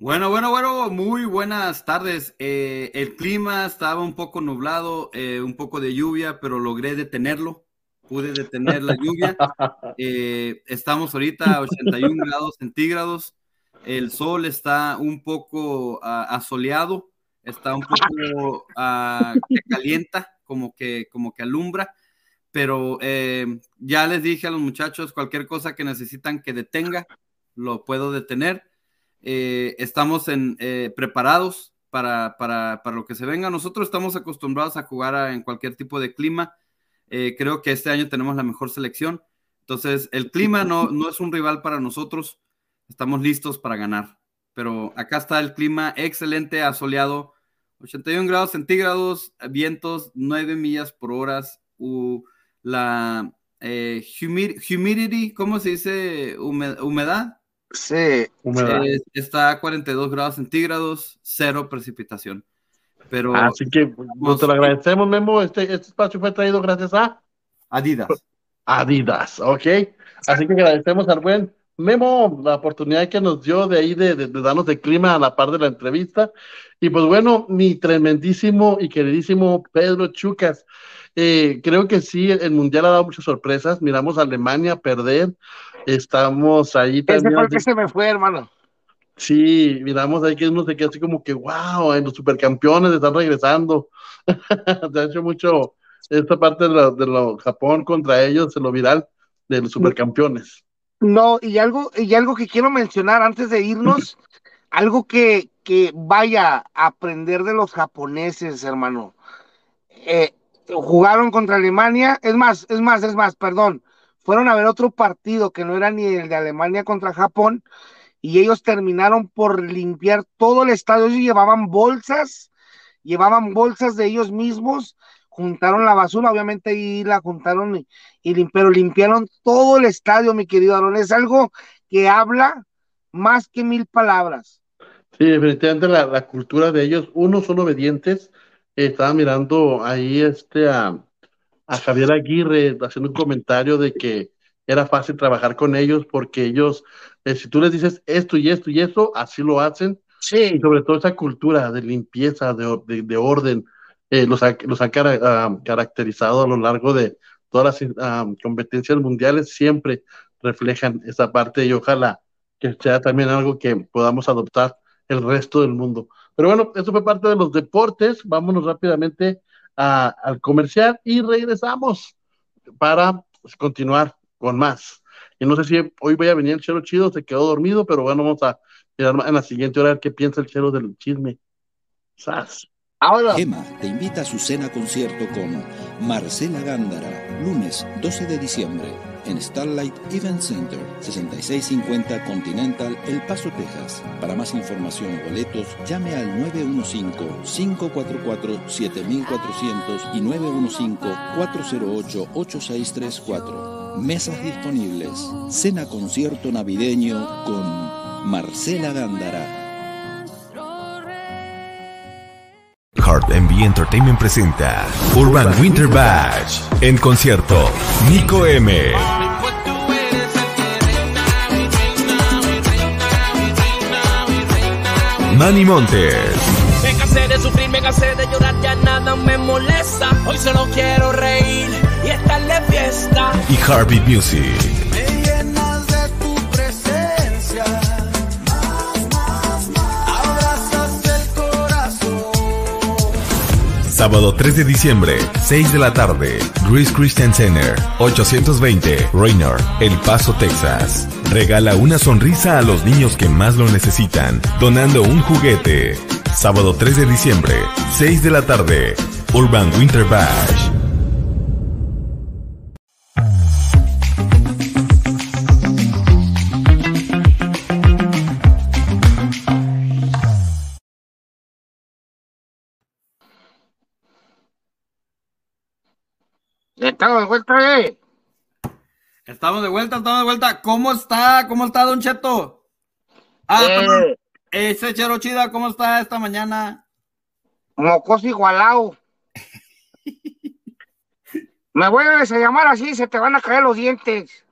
Bueno, bueno, bueno, muy buenas tardes. Eh, el clima estaba un poco nublado, eh, un poco de lluvia, pero logré detenerlo. Pude detener la lluvia. Eh, estamos ahorita a 81 grados centígrados el sol está un poco uh, asoleado, está un poco uh, que calienta, como que, como que alumbra, pero eh, ya les dije a los muchachos, cualquier cosa que necesitan que detenga, lo puedo detener. Eh, estamos eh, preparados para, para, para, lo que se venga. Nosotros estamos acostumbrados a jugar en cualquier tipo de clima. creo que este año tenemos la mejor selección. Entonces, el clima no, no es un rival para nosotros estamos listos para ganar. Pero acá está el clima excelente, asoleado, 81 grados centígrados, vientos 9 millas por hora, la eh, humidity, ¿cómo se dice? humedad. Sí, humedad. está a 42 grados centígrados, cero precipitación. Pero, Así que pues, te lo agradecemos, Memo. Este, este espacio fue traído gracias a Adidas. Adidas, ok. Así que agradecemos al buen Memo, la oportunidad que nos dio de ahí de, darnos de clima a la par de la entrevista. Y pues bueno, mi tremendísimo y queridísimo Pedro Chucas, eh, creo que sí, el Mundial ha dado muchas sorpresas. Miramos a Alemania perder, estamos ahí también. Ese fue el que se me fue, hermano. Sí, miramos ahí que uno se queda así como que, wow, en los supercampeones están regresando. se ha hecho mucho esta parte de lo, de lo Japón contra ellos, en lo viral de los supercampeones. No, y algo, y algo que quiero mencionar antes de irnos, algo que, que vaya a aprender de los japoneses, hermano. Eh, jugaron contra Alemania, es más, es más, es más, perdón, fueron a ver otro partido que no era ni el de Alemania contra Japón, y ellos terminaron por limpiar todo el estadio, ellos llevaban bolsas, llevaban bolsas de ellos mismos juntaron la basura, obviamente ahí la juntaron y, y pero limpiaron todo el estadio, mi querido Aaron. Es algo que habla más que mil palabras. Sí, definitivamente la, la cultura de ellos, unos son obedientes. estaba mirando ahí este a, a Javier Aguirre haciendo un comentario de que era fácil trabajar con ellos porque ellos, eh, si tú les dices esto y esto y eso, así lo hacen. Sí. Y sobre todo esa cultura de limpieza, de, de, de orden, eh, los, ha, los ha ah, caracterizado a lo largo de todas las ah, competencias mundiales, siempre reflejan esa parte y ojalá que sea también algo que podamos adoptar el resto del mundo. Pero bueno, eso fue parte de los deportes. Vámonos rápidamente al comercial y regresamos para continuar con más. Y no sé si hoy voy a venir el chero chido, se quedó dormido, pero bueno, vamos a mirar en la siguiente hora qué piensa el chero del chisme. ¡Sas! Ahora. Gema te invita a su cena concierto con Marcela Gándara, lunes 12 de diciembre, en Starlight Event Center, 6650 Continental, El Paso, Texas. Para más información o boletos, llame al 915-544-7400 y 915-408-8634. Mesas disponibles. Cena concierto navideño con Marcela Gándara. Heart MV Entertainment presenta Urban Winter Badge en concierto Nico M. Manny Montes. Me cansé de sufrir, me cansé de llorar, ya nada me molesta. Hoy solo quiero reír y estar de fiesta. Y Heartbeat Music. Sábado 3 de diciembre, 6 de la tarde, Grace Christian Center, 820 Raynor, El Paso, Texas. Regala una sonrisa a los niños que más lo necesitan, donando un juguete. Sábado 3 de diciembre, 6 de la tarde, Urban Winter Bash. Estamos de vuelta, eh. Estamos de vuelta, estamos de vuelta. ¿Cómo está? ¿Cómo está, Don Cheto? Ah, Eh. Ese Chero Chida, ¿cómo está esta mañana? Mocoso igualado. Me vuelves a llamar así, se te van a caer los dientes.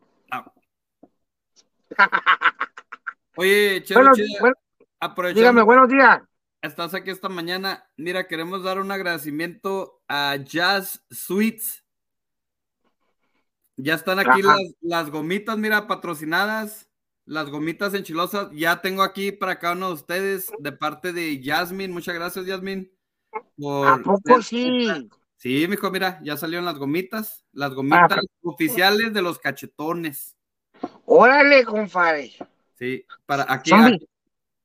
Oye, Chero Bueno, Chida, bueno, dígame, buenos días. estás aquí esta mañana. Mira, queremos dar un agradecimiento a Jazz Sweets. Ya están aquí las, las gomitas, mira, patrocinadas. Las gomitas enchilosas. Ya tengo aquí para cada uno de ustedes de parte de Yasmin. Muchas gracias, Yasmin. por ¿A poco sí? Sí, mijo, mira, ya salieron las gomitas. Las gomitas Ajá. oficiales de los cachetones. Órale, compadre. Sí, para aquí, aquí,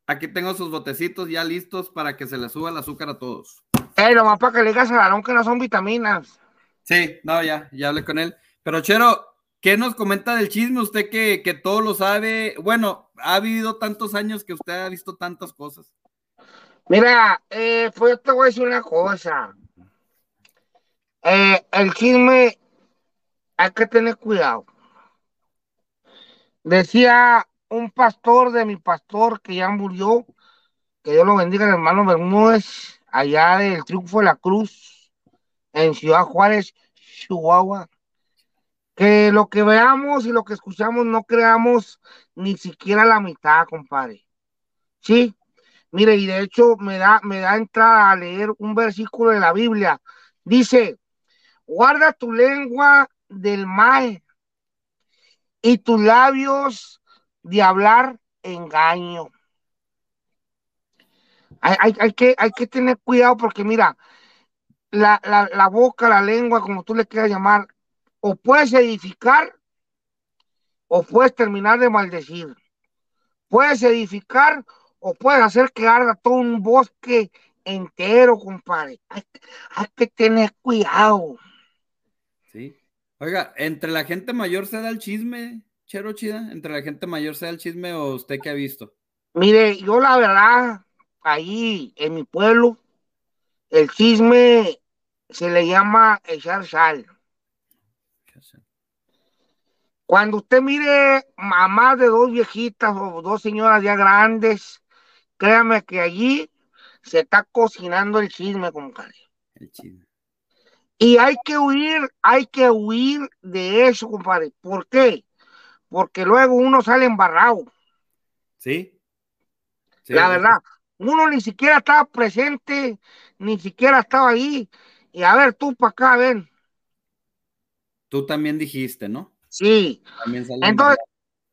aquí tengo sus botecitos ya listos para que se les suba el azúcar a todos. Eh, nomás para que le digas a Aarón que no son vitaminas. Sí, no, ya, ya hablé con él. Pero Chero, ¿qué nos comenta del chisme? Usted que, que todo lo sabe. Bueno, ha vivido tantos años que usted ha visto tantas cosas. Mira, eh, pues te voy a decir una cosa. Eh, el chisme hay que tener cuidado. Decía un pastor de mi pastor que ya murió, que Dios lo bendiga, el hermano Bermúdez, allá del Triunfo de la Cruz, en Ciudad Juárez, Chihuahua, que lo que veamos y lo que escuchamos no creamos ni siquiera la mitad, compadre. Sí, Mire, y de hecho me da, me da entrada a leer un versículo de la Biblia. Dice, guarda tu lengua del mal y tus labios de hablar engaño. Hay, hay- que, hay que tener cuidado porque mira, la, la, la boca, la lengua, como tú le quieras llamar, o puedes edificar o puedes terminar de maldecir. Puedes edificar o puedes hacer que arda todo un bosque entero, compadre. Hay, hay que tener cuidado. Sí. Oiga, ¿entre la gente mayor se da el chisme, Chero Chida? ¿Entre la gente mayor se da el chisme o usted qué ha visto? Mire, yo la verdad, ahí en mi pueblo, el chisme se le llama echar sal. Cuando usted mire a más de dos viejitas o dos señoras ya grandes, créame que allí se está cocinando el chisme, compadre. El chisme. Y hay que huir, hay que huir de eso, compadre. ¿Por qué? Porque luego uno sale embarrado. ¿Sí? Sí, la sí. verdad, uno ni siquiera estaba presente, ni siquiera estaba ahí. Y a ver, tú para acá, ven. Tú también dijiste, ¿no? Sí. También sale Entonces,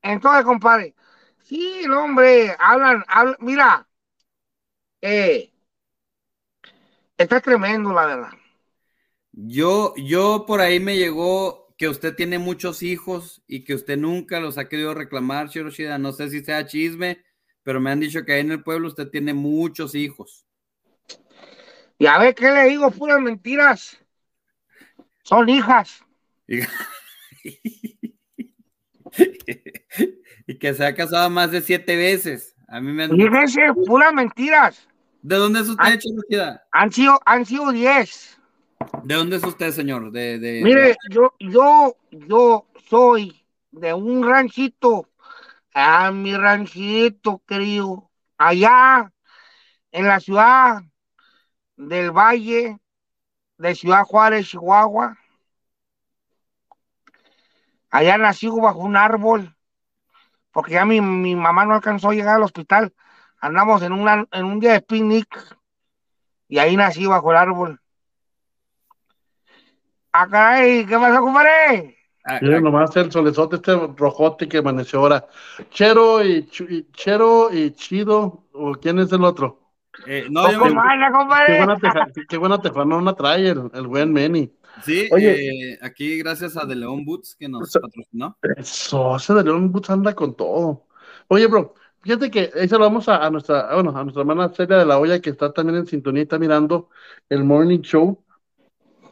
entonces, compadre, sí, no, hombre, hablan, hablan, mira, eh, está tremendo, la verdad. Yo, yo por ahí me llegó que usted tiene muchos hijos y que usted nunca los ha querido reclamar, Shiroshida. No sé si sea chisme, pero me han dicho que ahí en el pueblo usted tiene muchos hijos. Y a ver, ¿qué le digo? Puras mentiras. Son hijas. Y, que se ha casado más de siete veces. A mí me han. Fíjense, puras mentiras. ¿De dónde es usted, Ah. Shiroshida? Han sido, han sido diez. ¿De dónde es usted, señor? De, de- Mire, yo, yo, yo soy de un ranchito, a mi ranchito, querido, allá en la ciudad del Valle de Ciudad Juárez, Chihuahua. Allá nací bajo un árbol, porque ya mi, mi mamá no alcanzó a llegar al hospital. Andamos en, una, en un día de picnic y ahí nací bajo el árbol. Ah, caray, ¿qué pasó, compadre? Ah, Miren nomás el solezote, este rojote que amaneció ahora. Chero y, Chu- y- Chero y Chido, ¿o quién es el otro? Eh, no, yo me- mala, Qué compadre. buena, teja- qué buena tefanona trae el, el buen Manny. Sí, Oye. eh, aquí gracias a De León Boots que nos So- patrocinó. Eso, ese de León Boots anda con todo. Oye, bro, fíjate que ahí saludamos a, a nuestra, bueno, a nuestra hermana Celia de la Hoya, que está también en sintonía y está mirando el Morning Show.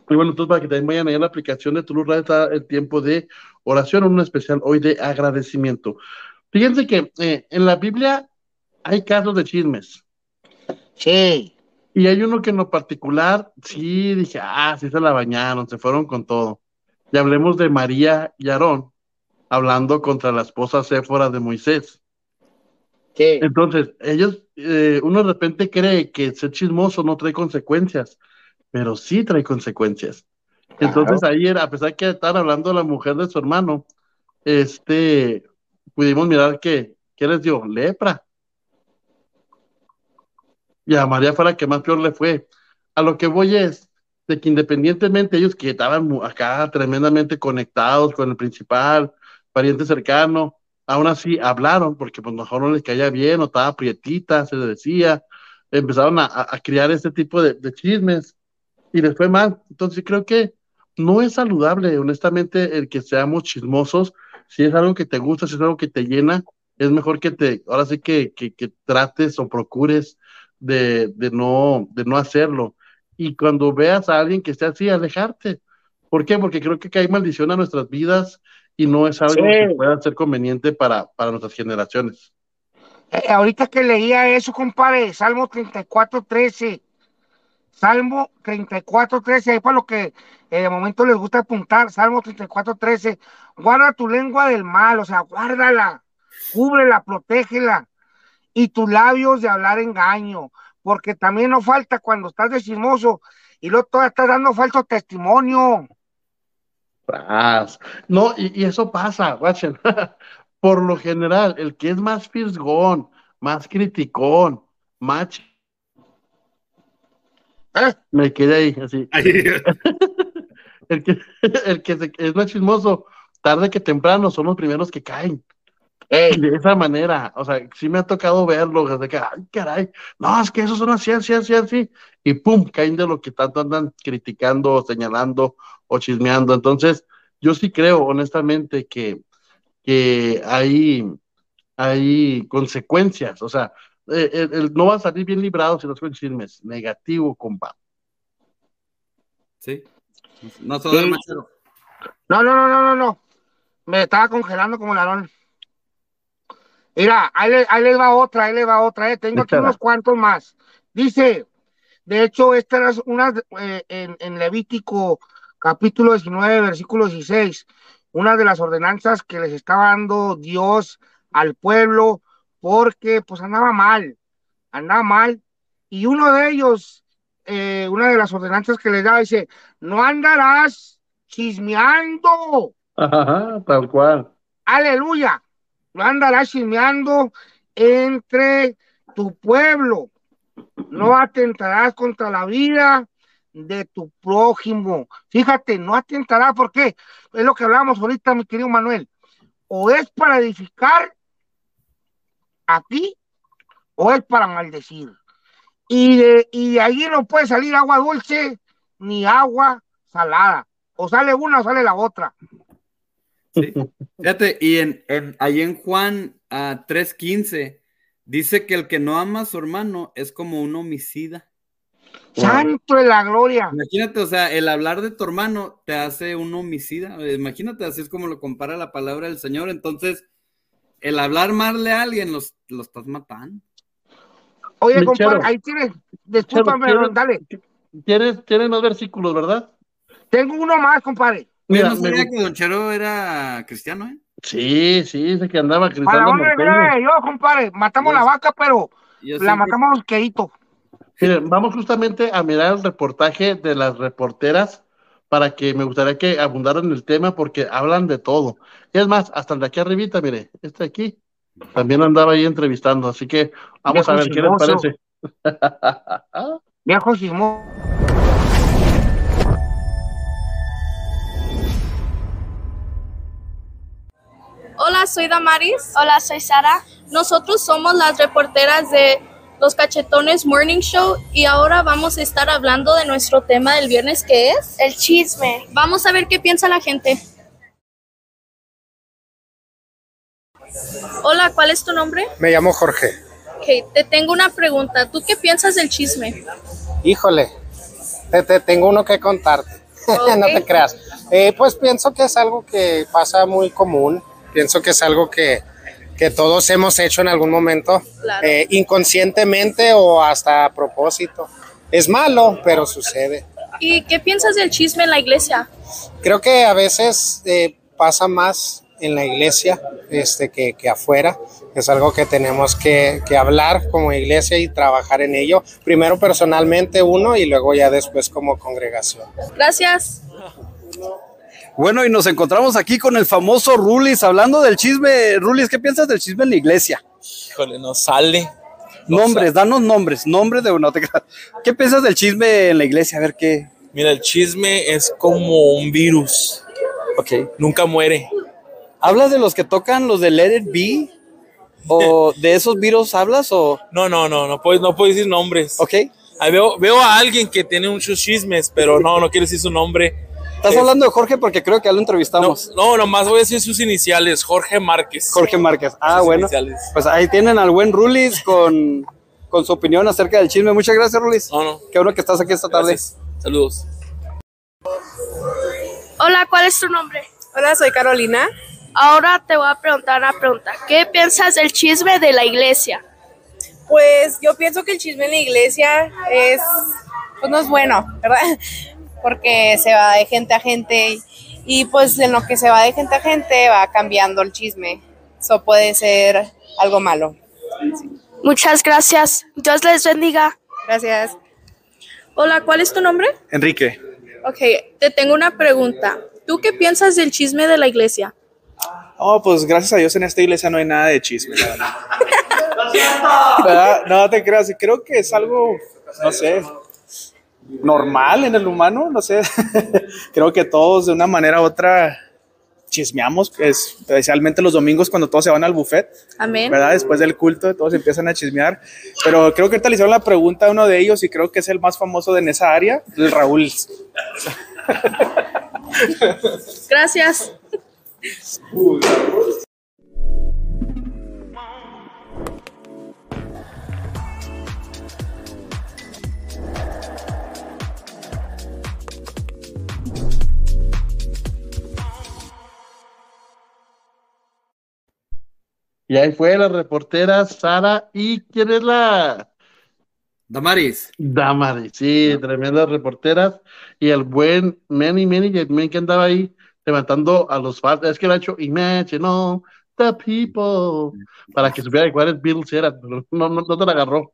Y bueno, entonces para que también vayan ahí a la aplicación de Tulu Radio está el tiempo de oración, un especial hoy de agradecimiento. Fíjense que eh, en la Biblia hay casos de chismes. Sí. Y hay uno que en lo particular, sí, dije, ah, sí se la bañaron, se fueron con todo. Y hablemos de María y Aarón, hablando contra la esposa Séfora de Moisés. Sí. Entonces, ellos, eh, uno de repente cree que ser chismoso no trae consecuencias, pero sí trae consecuencias. Entonces, ayer, a pesar que estaban hablando de la mujer de su hermano, este, pudimos mirar que, ¿qué les dio? Lepra. Y a María fue la que más peor le fue. A lo que voy es de que independientemente ellos que estaban acá tremendamente conectados con el principal, pariente cercano, aún así hablaron porque pues mejor no les caía bien o estaba prietita, se le decía, empezaron a- a criar este tipo de, de chismes y les fue mal. Entonces creo que no es saludable, honestamente, el que seamos chismosos. Si es algo que te gusta, si es algo que te llena, es mejor que te, ahora sí que, que, que trates o procures de, de, no, de no hacerlo. Y cuando veas a alguien que esté así, alejarte. ¿Por qué? Porque creo que cae maldición a nuestras vidas y no es algo Sí. que pueda ser conveniente para, para nuestras generaciones. Eh, ahorita que leía eso, compadre, Salmo 34, 13. Salmo 34, 13, ahí para lo que eh, de momento les gusta apuntar, Salmo 34, 13. Guarda tu lengua del mal, o sea, guárdala, cúbrela, protégela, y tus labios de hablar engaño, porque también no falta cuando estás de chismoso y luego todavía estás dando falso testimonio. No, y, y eso pasa, guachen. Por lo general, el que es más fisgón, más criticón, más... ¿Eh? Me quedé ahí, así. El que, el que se- es más chismoso, tarde que temprano, son los primeros que caen. Ey, De esa manera, o sea, sí me ha tocado verlo, desde que, ay, caray, no, es que esos son así, así, así, así, y pum, caen de lo que tanto andan criticando, señalando o chismeando. Entonces, yo sí creo, honestamente, que, que hay, hay consecuencias, o sea, eh, el- el- no va a salir bien librado si no es con chismes, negativo, compa. Sí. No Sí. No, no, no, no, no, no. Me estaba congelando como ladrón. Mira, ahí, le- ahí va otra, ahí les va otra. eh. Tengo aquí unos cuantos más. Dice, de hecho, esta era una eh, en, en Levítico capítulo 19, versículo 16, una de las ordenanzas que les estaba dando Dios al pueblo porque pues andaba mal, andaba mal. Y uno de ellos, eh, una de las ordenanzas que les daba, dice, no andarás chismeando. Ajá, tal cual. Aleluya. No andarás chismeando entre tu pueblo. No atentarás contra la vida de tu prójimo. Fíjate, no atentarás, ¿por qué? Es lo que hablábamos ahorita, mi querido Manuel. O es para edificar a ti, o es para maldecir. Y de, y de ahí no puede salir agua dulce ni agua salada. O sale una o sale la otra. Sí. Fíjate, y en, en, ahí en Juan ah, 3.15 dice que el que no ama a su hermano es como un homicida. Santo de la gloria. Imagínate, o sea, el hablar de tu hermano te hace un homicida. Imagínate, así es como lo compara la palabra del Señor. Entonces, el hablar mal de alguien los, lo estás matando. Oye, compadre, ahí tienes, discúlpame, Chero, dale. ¿Tienes, tienes más versículos, ¿verdad? Tengo uno más, compadre. Mira, Yo no sabía que Don Chero era cristiano, ¿eh? Sí, sí, dice que andaba dónde norteño. viene yo, compadre. Matamos Yo- la vaca, pero la siempre- matamos quedito. Miren, vamos justamente a mirar el reportaje de las reporteras para que me gustaría que abundaran el tema porque hablan de todo. Y es más, hasta el de aquí arribita, mire, este de aquí también andaba ahí entrevistando, así que vamos Viejo a ver qué les parece. Viejo chismoso. Hola, soy Damaris. Hola, soy Sara. Nosotros somos las reporteras de Los Cachetones Morning Show y ahora vamos a estar hablando de nuestro tema del viernes que es el chisme. Vamos a ver qué piensa la gente. Hola, ¿cuál es tu nombre? Me llamo Jorge. Ok, te tengo una pregunta. ¿Tú qué piensas del chisme? Híjole, te, te tengo uno que contarte. no te creas. Eh, pues pienso que es algo que pasa muy común. Pienso que es algo que, que todos hemos hecho en algún momento, Claro. eh, inconscientemente o hasta a propósito. Es malo, pero sucede. ¿Y qué piensas del chisme en la iglesia? Creo que a veces eh, pasa más en la iglesia este, que, que afuera. Es algo que tenemos que, que hablar como iglesia y trabajar en ello. Primero personalmente uno y luego ya después como congregación. Gracias. Bueno, y nos encontramos aquí con el famoso Rulis, hablando del chisme. Rulis, ¿qué piensas del chisme en la iglesia? Híjole, no sale. Nombres, danos nombres, nombres de creas. ¿Qué piensas del chisme en la iglesia? A ver qué. Mira, el chisme es como un virus. Ok. Nunca muere. ¿Hablas de los que tocan los de Let It Be? ¿O de esos virus hablas? O... No, no, no, no puedes, no puedes decir nombres. Ok. Ahí veo, veo a alguien que tiene muchos chismes, pero no, no quiero decir su nombre. Estás Es- hablando de Jorge porque creo que ya lo entrevistamos. No, nomás voy a decir sus iniciales, Jorge Márquez. Jorge Márquez. Ah, Sus bueno. iniciales. Pues ahí tienen al buen Rulis con, con su opinión acerca del chisme. Muchas gracias, Rulis. No, no. Qué bueno que estás aquí esta tarde. Gracias. Saludos. Hola, ¿cuál es tu nombre? Hola, soy Carolina. Ahora te voy a preguntar una pregunta. ¿Qué piensas del chisme de la iglesia? Pues yo pienso que el chisme en la iglesia es, pues no es bueno, ¿verdad? Porque se va de gente a gente y pues en lo que se va de gente a gente va cambiando el chisme. Eso puede ser algo malo. Muchas gracias. Dios les bendiga. Gracias. Hola, ¿cuál es tu nombre? Enrique, Ok, te tengo una pregunta. ¿Tú qué piensas del chisme de la iglesia? oh, pues gracias a Dios en esta iglesia no hay nada de chisme. ¿Verdad? No te creas, creo que es algo, no sé, normal en el humano, no sé. creo que todos de una manera u otra chismeamos, es- especialmente los domingos cuando todos se van al buffet. Amén. ¿verdad? Después del culto, todos empiezan a chismear. Pero creo que ahorita le hicieron la pregunta a uno de ellos y creo que es el más famoso de en esa área, el Raúl. Gracias. Y ahí fue la reportera Sara. ¿Y quién es la? Damaris. Damaris, sí, tremendas reporteras. Y el buen Manny Manny también que andaba ahí levantando a los fans. Es que le ha hecho Imagine all the people para que supiera cuáles Beatles eran. pero No, no, no te la agarró.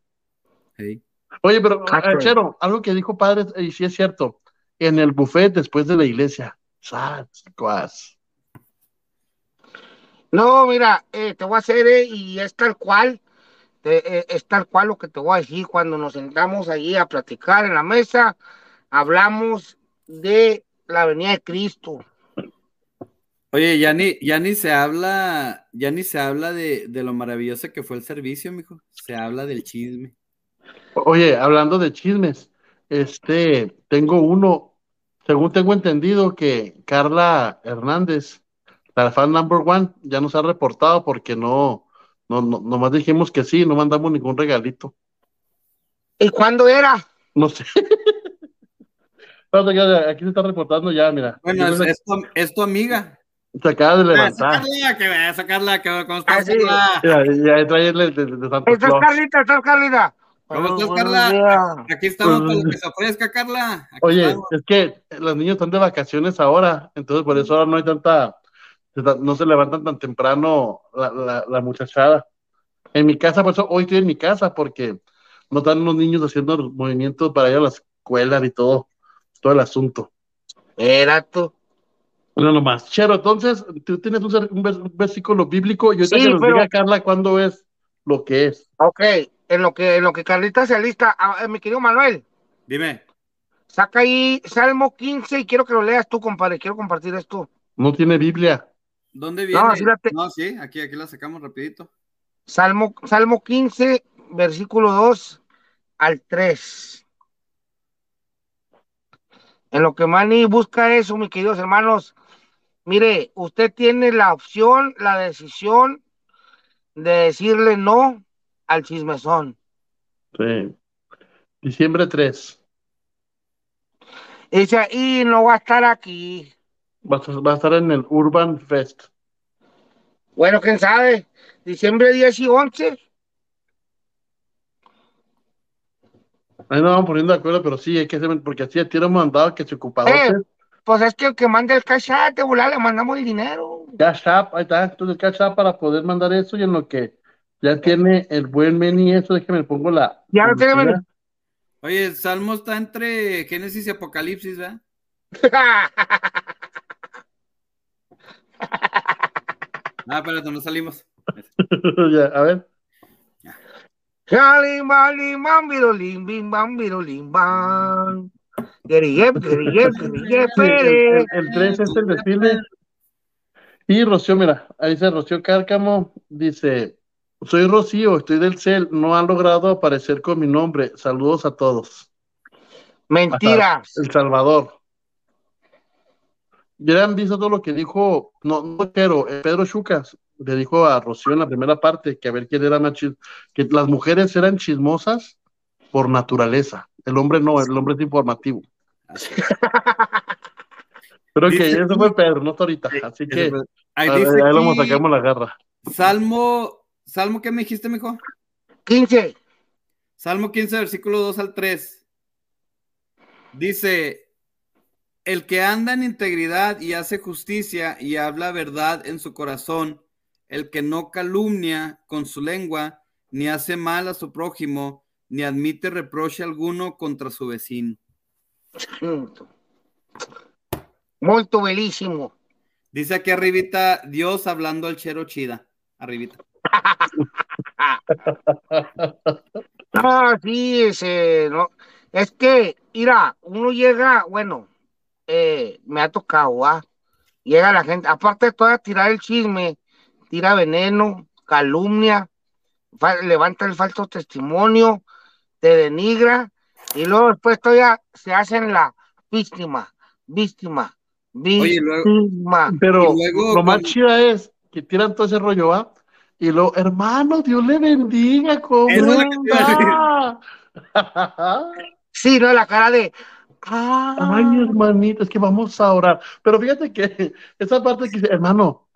Oye, pero Cacho. Chero, algo que dijo padre, y sí es cierto, en el buffet después de la iglesia. Sas, cuas. No, mira, eh, te voy a hacer, eh, y es tal cual, eh, eh, es tal cual lo que te voy a decir cuando nos sentamos allí a platicar en la mesa, hablamos de la venida de Cristo. Oye, ya ni, ya ni se habla, ya ni se habla de, de lo maravilloso que fue el servicio, mijo. Se habla del chisme. Oye, hablando de chismes, este, tengo uno, según tengo entendido que Carla Hernández, la fan number one, ya nos ha reportado porque no, no, no, nomás dijimos que sí, no mandamos ningún regalito. ¿Y cuándo era? No sé. Ya, Aquí se está reportando ya, mira. Bueno, es, es tu, es tu amiga. Se acaba de Ah, levantar. sacarla, que vaya a sacarla, que ¿cómo estás, Ah, sí. Ya, ya trae el de, de, de Santa ¿Estás. Carlita? ¿Estás Carlita? ¿Cómo estás, Carla? Aquí estamos para lo que se ofrezca, Carla. Aquí Oye, estamos. es que los niños están de vacaciones ahora, entonces por eso ahora no hay tanta, no se levantan tan temprano la, la, la muchachada. En mi casa, por eso hoy estoy en mi casa, porque no están los niños haciendo movimientos para ir a la escuela y todo, todo el asunto. Era tú. No, nomás. Chero, entonces, tú tienes un, un vers- un versículo bíblico y ahorita Sí, que nos pero- diga Carla cuándo es lo que es. Ok, en lo que, en lo que Carlita se alista, ah, eh, mi querido Manuel, Dime. saca ahí Salmo 15 y quiero que lo leas tú, compadre, quiero compartir esto. No tiene Biblia. ¿Dónde viene? No, sí la te- No, sí, aquí, aquí la sacamos rapidito. Salmo, Salmo 15, versículo 2 al 3. En lo que Manny busca eso, mis queridos hermanos, mire, usted tiene la opción, la decisión de decirle no al chismezón. Sí. Diciembre 3. Y dice, y no va a estar aquí. Va a, estar- va a estar en el Urban Fest. Bueno, quién sabe. Diciembre 10 y 11. Ahí nos vamos poniendo de acuerdo, pero sí, hay que hacer, porque así tiene mandado que se ocupado. Eh, pues es que el que manda el cash app, de volar le mandamos el dinero. Cash App, ahí está, entonces Cash App para poder mandar eso y en lo que ya tiene el buen Meni eso, déjeme le pongo la. Ya lo tiene. Oye, el Salmo está entre Génesis y Apocalipsis, ¿verdad? Ah, espérate, no salimos. Ya, a ver. El, el, el 3 es el desfile. Y Rocío, mira, ahí dice Rocío Cárcamo, dice, soy Rocío, estoy del CEL, no han logrado aparecer con mi nombre. Saludos a todos. Mentiras. El Salvador. Ya han visto todo lo que dijo, no, no pero eh, Pedro Chucas le dijo a Rocío en la primera parte que a ver quién era más chis- que las mujeres eran chismosas por naturaleza. El hombre no, el hombre es informativo. Pero que eso fue Pedro, no hasta ahorita. Así que ahí ahí, dice ahí lo sacamos la garra. Salmo, Salmo, ¿qué me dijiste, mijo? 15. Salmo 15, versículo 2 al 3. Dice, el que anda en integridad y hace justicia y habla verdad en su corazón, el que no calumnia con su lengua, ni hace mal a su prójimo, ni admite reproche alguno contra su vecino. Molto bellísimo. Dice aquí arribita, Dios hablando al chero chida. Arribita. No, sí, ese, no. Es que, mira, uno llega, bueno, eh, me ha tocado, ¿ah? Llega la gente, aparte de todo, tirar el chisme, tira veneno, calumnia, levanta el falso testimonio, te denigra, y luego después todavía se hacen la víctima, víctima, Oye, luego- víctima. Pero luego lo más chida es que tiran todo ese rollo, ¿va? Y luego, hermano, Dios le bendiga, ¿cómo es lo? Sí, no, la cara de, Ay, hermanito, es que vamos a orar. Pero fíjate que esa parte que dice, hermano,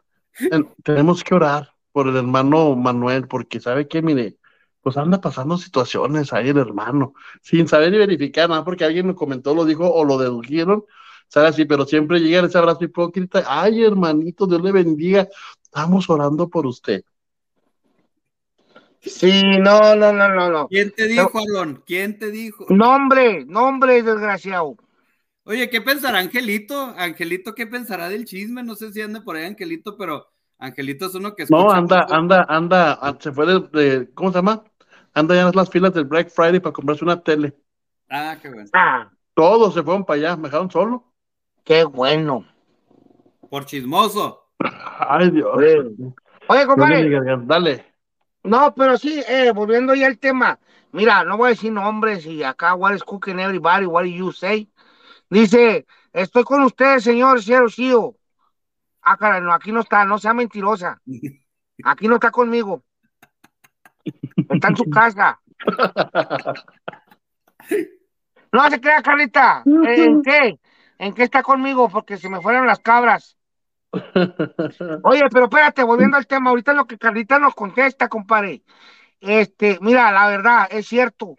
en- tenemos que orar por el hermano Manuel, porque sabe que, mire, pues anda pasando situaciones ahí el hermano, sin saber ni verificar nada, porque alguien lo comentó, lo dijo o lo dedujeron, sabe así, pero siempre llega ese abrazo hipócrita, ay, hermanito, Dios le bendiga, estamos orando por usted. Sí, no, no, no, no, no. ¿Quién te dijo, Alon? ¿Quién te dijo? Nombre, nombre, desgraciado. Oye, ¿qué pensará Angelito? Angelito, ¿qué pensará del chisme? No sé si anda por ahí Angelito, pero Angelito es uno que escucha. No, anda, mucho. anda, anda, ah, se fue de, de- ¿cómo se llama? Anda ya en las filas del Black Friday para comprarse una tele. Ah, qué bueno. Ah, Todos se fueron para allá, me dejaron solo. qué bueno. Por chismoso. Ay, Dios. Oye, compadre. Dale. No, pero sí, eh, volviendo ya al tema. Mira, no voy a decir nombres y acá, what is cooking everybody, what do you say? Dice, estoy con usted, señor Cielo Chío. Ah, caray, no, aquí no está, no sea mentirosa. Aquí no está conmigo. Está en su casa. No se crea, Carlita. ¿En qué? ¿En qué está conmigo? Porque se me fueron las cabras. Oye, pero espérate, volviendo al tema, ahorita lo que Carlita nos contesta, compadre. Este, mira, la verdad, es cierto.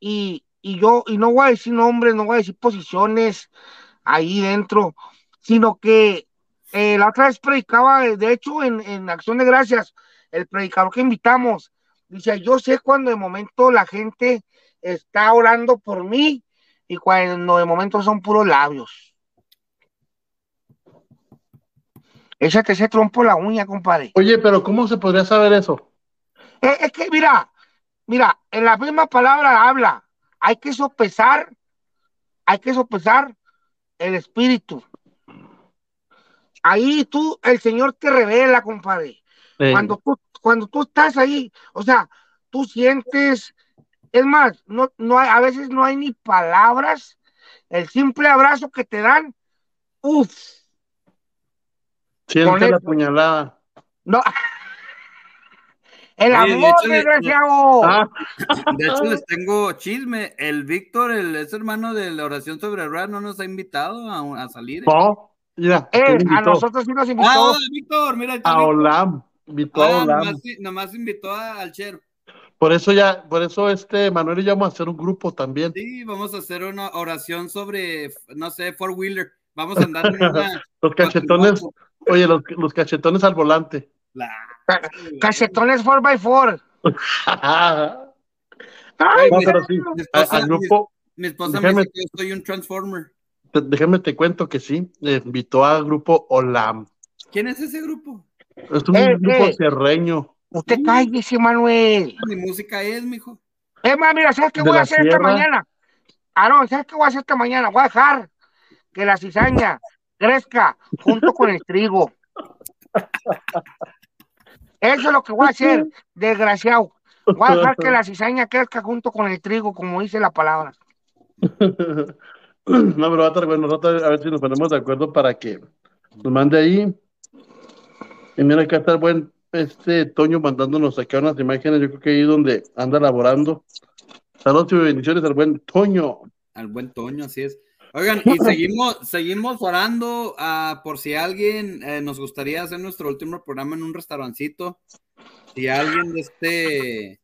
Y, y yo, y no voy a decir nombres, no voy a decir posiciones ahí dentro, sino que eh, la otra vez predicaba, de hecho, en, en Acción de Gracias, el predicador que invitamos, dice, yo sé cuando de momento la gente está orando por mí y cuando de momento son puros labios. Échate ese trompo en la uña, compadre. Oye, pero ¿cómo se podría saber eso? Eh, Es, que, mira, mira, en la misma palabra habla, hay que sopesar, hay que sopesar el espíritu. Ahí tú, el Señor te revela, compadre. Sí. Cuando tú, cuando tú estás ahí, o sea, tú sientes, es más, no, no hay, a veces no hay ni palabras, el simple abrazo que te dan, uff. Siente la puñalada. No. El Oye, de amor, hecho, desgraciado. Ah, De hecho, les tengo chisme. El Víctor, el es hermano de la oración sobre el rap, no nos ha invitado a, a salir. ¿eh? No, mira, Eh, ¿quién a nosotros sí nos invitó. Ah, hola, Víctor, mira. A Víctor. Olam, invitó a Ah, Olam. nomás, nomás invitó a- al Chero. Por eso ya, por eso este Manuel y yo vamos a hacer un grupo también. Sí, vamos a hacer una oración sobre, no sé, four wheeler. Vamos a andar en una. Los cachetones, oye, los, los cachetones al volante. Ca- Cachetones 4x4. Ay, No, mi- pero sí, Mi a- esposa, al grupo, mi, esposa me déjame, dice que yo soy un transformer. te- déjame te cuento que sí, eh, invitó al grupo Olam. ¿Quién es ese grupo? Es un Eh, grupo eh. sierreño. Usted cállese, Manuel. Mi música es, mijo. Es más, mira, ¿sabes qué De voy a hacer esta mañana? Aarón, ¿sabes qué voy a hacer esta mañana? Voy a dejar que la cizaña crezca junto con el trigo. Eso es lo que voy a hacer, desgraciado. Voy a dejar que la cizaña crezca junto con el trigo, como dice la palabra. No, pero va a estar bueno, a ver si nos ponemos de acuerdo para que nos mande ahí. Y mira, acá está el buen este Toño mandándonos acá unas imágenes, yo creo que ahí donde anda laborando. Saludos y bendiciones al buen Toño. Al buen Toño, así es. Oigan, y seguimos, seguimos orando ah, por si alguien eh, nos gustaría hacer nuestro último programa en un restaurancito. Si alguien de este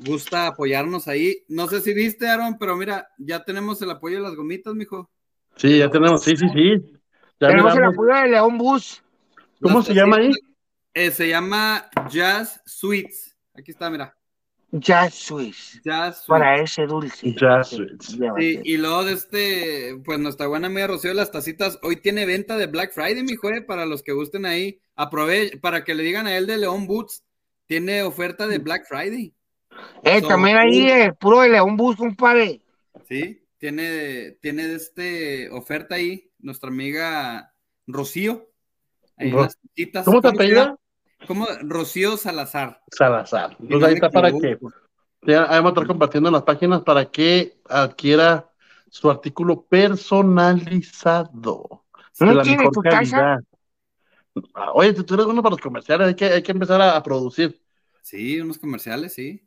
gusta apoyarnos ahí. No sé si viste, Aaron, pero mira, ya tenemos el apoyo de las gomitas, mijo. Sí, ya tenemos, sí, sí, sí. Ya Tenemos el apoyo de León Bus. ¿Cómo se llama ahí? Eh, se llama Jazz Sweets. Aquí está, mira. Jazz Swiss. Jazz. Para ese dulce. Jazz Sweets. Sí, y luego de este, pues nuestra buena amiga Rocío de las tacitas, hoy tiene venta de Black Friday, mi eh, para los que gusten ahí. Aproveche, para que le digan a él de León Boots, tiene oferta de Black Friday. Eh, So, también ahí, uh, eh, puro de León Bus, compadre. Sí, tiene, tiene de este oferta ahí, nuestra amiga Rocío. Ahí Ro- las tacitas. ¿Cómo te se apellida? llama? ¿Cómo? Rocío Salazar. Salazar. No ahí está para que equivoco. ya ahí vamos a estar compartiendo en las páginas para que adquiera su artículo personalizado. ¿No la tiene mejor tu calidad. Ah, Oye, tú tú eres bueno para los comerciales, hay que, hay que empezar a, a producir. Sí, unos comerciales, sí.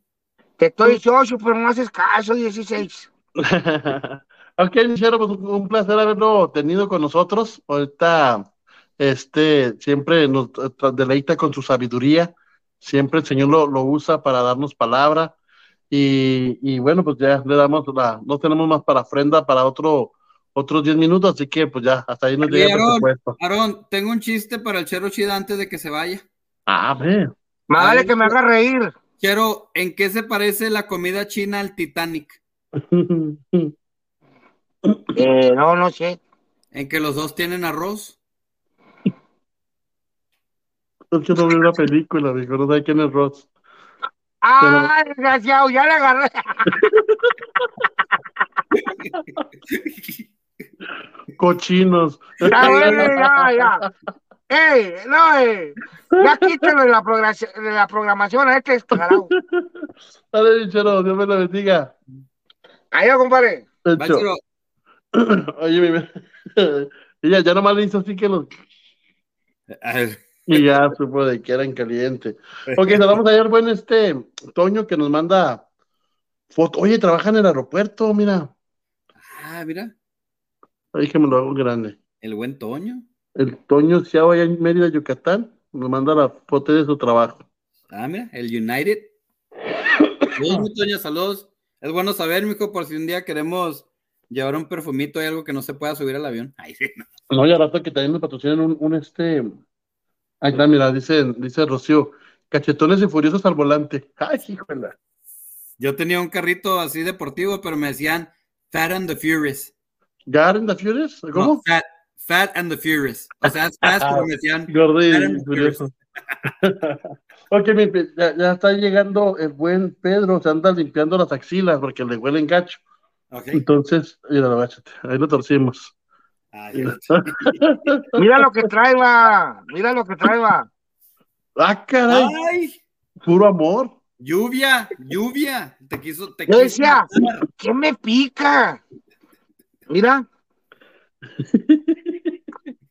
Te estoy socio, pero no haces caso, 16. ok, Michelle, pues un, un placer haberlo tenido con nosotros. Ahorita, este, siempre nos deleita con su sabiduría. Siempre el Señor lo, lo usa para darnos palabra. Y, y bueno, pues ya le damos la, no tenemos más para ofrenda para otro, otros 10 minutos, así que pues ya hasta ahí nos llega el Aarón, presupuesto. Aarón, tengo un chiste para el Chero Chida antes de que se vaya. Ah, ver, que me haga reír. Chero, ¿en qué se parece la comida china al Titanic? Eh, no, no sé. En que los dos tienen arroz. Es que no vi una película, dijo, no sé quién es Ross. Ah, desgraciado, ya le agarré. Cochinos. Ya, ya, ya. Ey, no, eh. Ya quítalo de la, programación, de la programación a este descarado. Dale, Michero, Dios me lo bendiga. Adiós, compadre. Va, Hecho. Oye, mi... ella ya nomás le hizo así que los... Y ya supo de que eran calientes. Ok, saludamos ayer, buen este Toño que nos manda foto. Oye, trabaja en el aeropuerto, mira. Ah, mira, Ahí que me lo hago grande. el buen Toño. El Toño Ciao allá en Mérida, Yucatán, nos manda la foto de su trabajo. Ah, mira, el United. Saludos, Toño, saludos. Es bueno saber, mijo, por si un día queremos llevar un perfumito y algo que no se pueda subir al avión. Ay, sí, no. No, y al rato que también nos patrocinan un, un este. Ahí está, mira, dice, dice Rocío, cachetones y furiosos al volante. Ay, híjole. Yo tenía un carrito así deportivo, pero me decían Fat and the Furious. ¿Gar and the Furious? ¿Cómo? No, fat, fat and the Furious. O sea, es fast, pero me decían Gordo y furioso. ok, mi, ya, ya está llegando el buen Pedro, se anda limpiando las axilas porque le huelen gacho. Ok. Entonces, mira, ahí lo torcimos. Ay, Mira lo que trae, va. Mira lo que trae, va. ah, caray, Ay, puro amor. Lluvia, lluvia. Te quiso, te Yo quiso decía, matar. ¿qué me pica? Mira.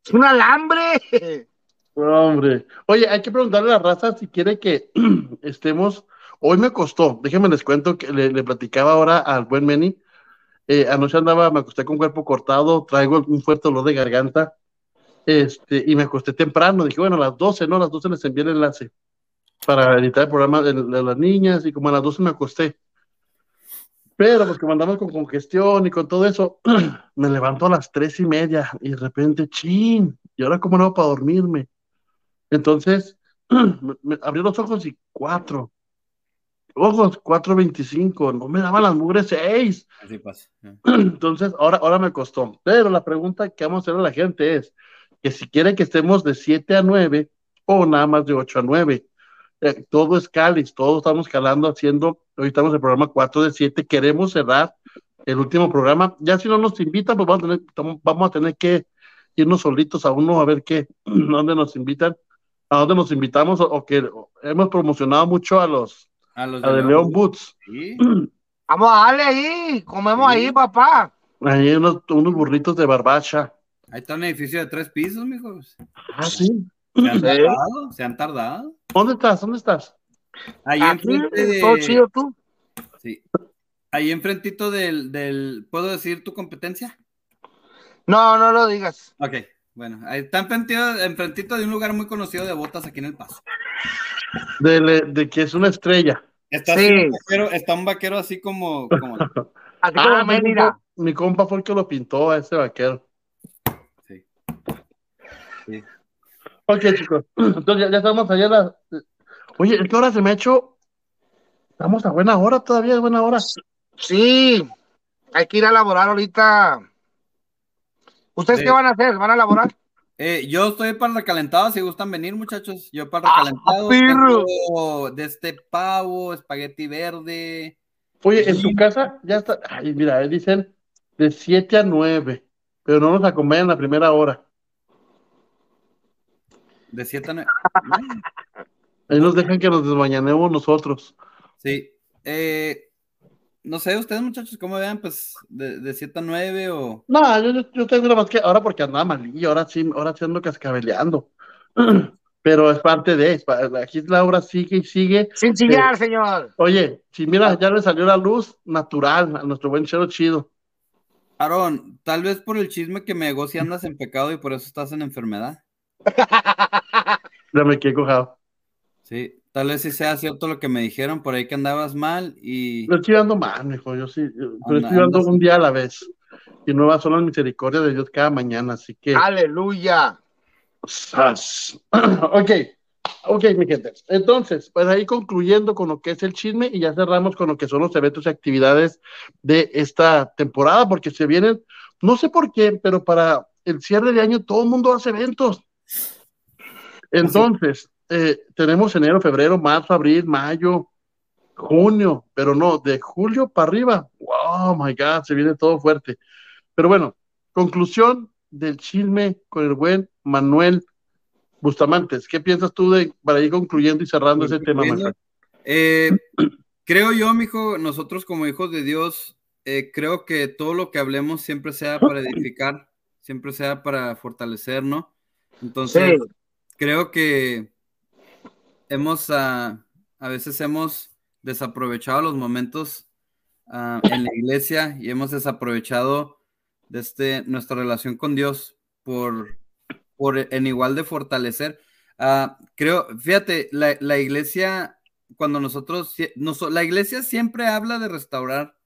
Es un alambre. No, hombre. Oye, hay que preguntarle a la raza si quiere que estemos. Hoy me costó, déjenme les cuento que le, le platicaba ahora al buen Meni. Eh, anoche andaba, me acosté con cuerpo cortado, traigo un fuerte dolor de garganta. Este, y me acosté temprano. Dije, bueno, a las 12, ¿no? A las 12 les envié el enlace para editar el programa de, de las niñas, y como a las 12 me acosté. Pero pues como andamos con congestión y con todo eso, me levanto a las tres y media y de repente, chin, ¿y ahora cómo no para dormirme? Entonces, me, me abrí los ojos y cuatro. Ojos, cuatro veinticinco, no me daban las mugres seis. Así pasa. Entonces, ahora, ahora me costó. Pero la pregunta que vamos a hacer a la gente es que si quiere que estemos de 7 a 9 o nada más de 8 a 9. Eh, todo es cáliz, todos estamos calando, haciendo, hoy estamos en el programa 4 de 7, queremos cerrar el último programa. Ya si no nos invitan, pues vamos a tener, vamos a tener que irnos solitos a uno a ver qué, dónde nos invitan, a dónde nos invitamos, o, o que o- hemos promocionado mucho a los, A los a de León Boots. Sí. Vamos a darle ahí, comemos ahí, papá. Ahí unos, unos burritos de barbacha. Ahí está un edificio de tres pisos, mijos. Ah, sí. Se han tardado, se han tardado. ¿Dónde estás? ¿Dónde estás? Ahí enfrente de... todo chido tú. Sí. Ahí enfrentito del, del... ¿Puedo decir tu competencia? No, no lo digas. Ok, bueno. Ahí está enfrentito, enfrentito de un lugar muy conocido de botas aquí en El Paso. De, que es una estrella. Está, así un vaquero, está un vaquero así como... como... Así Ah, como mi, Mérida. compa, mi compa fue el que lo pintó a ese vaquero. Sí. Sí. Ok, chicos. Entonces ya, ya estamos allá. la- Oye, ¿qué hora se me ha hecho? Estamos a buena hora todavía, es buena hora. Sí, hay que ir a laborar ahorita. ¿Ustedes Sí. qué van a hacer? ¿Van a laborar? Eh, yo estoy para recalentado, si gustan venir, muchachos. Yo para el recalentado tengo de este pavo, espagueti verde. Oye, en tu casa ya está. Ay, mira, ahí dicen de 7 a 9, pero no nos acompañan la primera hora. De 7 a 9. Ahí nos dejan que nos desmañanemos nosotros. Sí. Eh, no sé, ustedes, muchachos, ¿cómo vean? Pues de 7 a 9 o. No, yo, yo, yo tengo una más que ahora porque andaba malillo, ahora sí, ahora sí ando cascabeleando. Pero es parte de, es aquí Laura sigue y sigue. Sin chillar, señor. Oye, si mira, ya le salió la luz natural a nuestro buen chero chido. Aarón, tal vez por el chisme que me llegó si andas en pecado y por eso estás en enfermedad. Ya me quedé cojado. Sí, tal vez sí sea cierto lo que me dijeron por ahí que andabas mal y. Yo estoy dando mal, mijo, yo sí, yo- pero estoy dando un día a la vez. Y nuevas son las misericordias de Dios cada mañana, así que. Aleluya. Sas. ok, ok, mi gente. Entonces, pues ahí concluyendo con lo que es el chisme y ya cerramos con lo que son los eventos y actividades de esta temporada, porque se vienen, no sé por qué, pero para el cierre de año todo el mundo hace eventos. Entonces, eh, tenemos enero, febrero, marzo, abril, mayo, junio, pero no, de julio para arriba. Wow, my God, se viene todo fuerte. Pero bueno, conclusión del chisme con el buen Manuel Bustamantes. ¿Qué piensas tú de para ir concluyendo y cerrando ese tema, Manuel? Eh, creo yo, mijo, nosotros como hijos de Dios, eh, creo que todo lo que hablemos siempre sea para edificar, siempre sea para fortalecer, ¿no? Entonces, Sí. creo que hemos, ah, a veces hemos desaprovechado los momentos ah, en la iglesia y hemos desaprovechado desde nuestra relación con Dios por, por en igual de fortalecer. Ah, creo, fíjate, la, la iglesia, cuando nosotros, noso- la iglesia siempre habla de restaurar,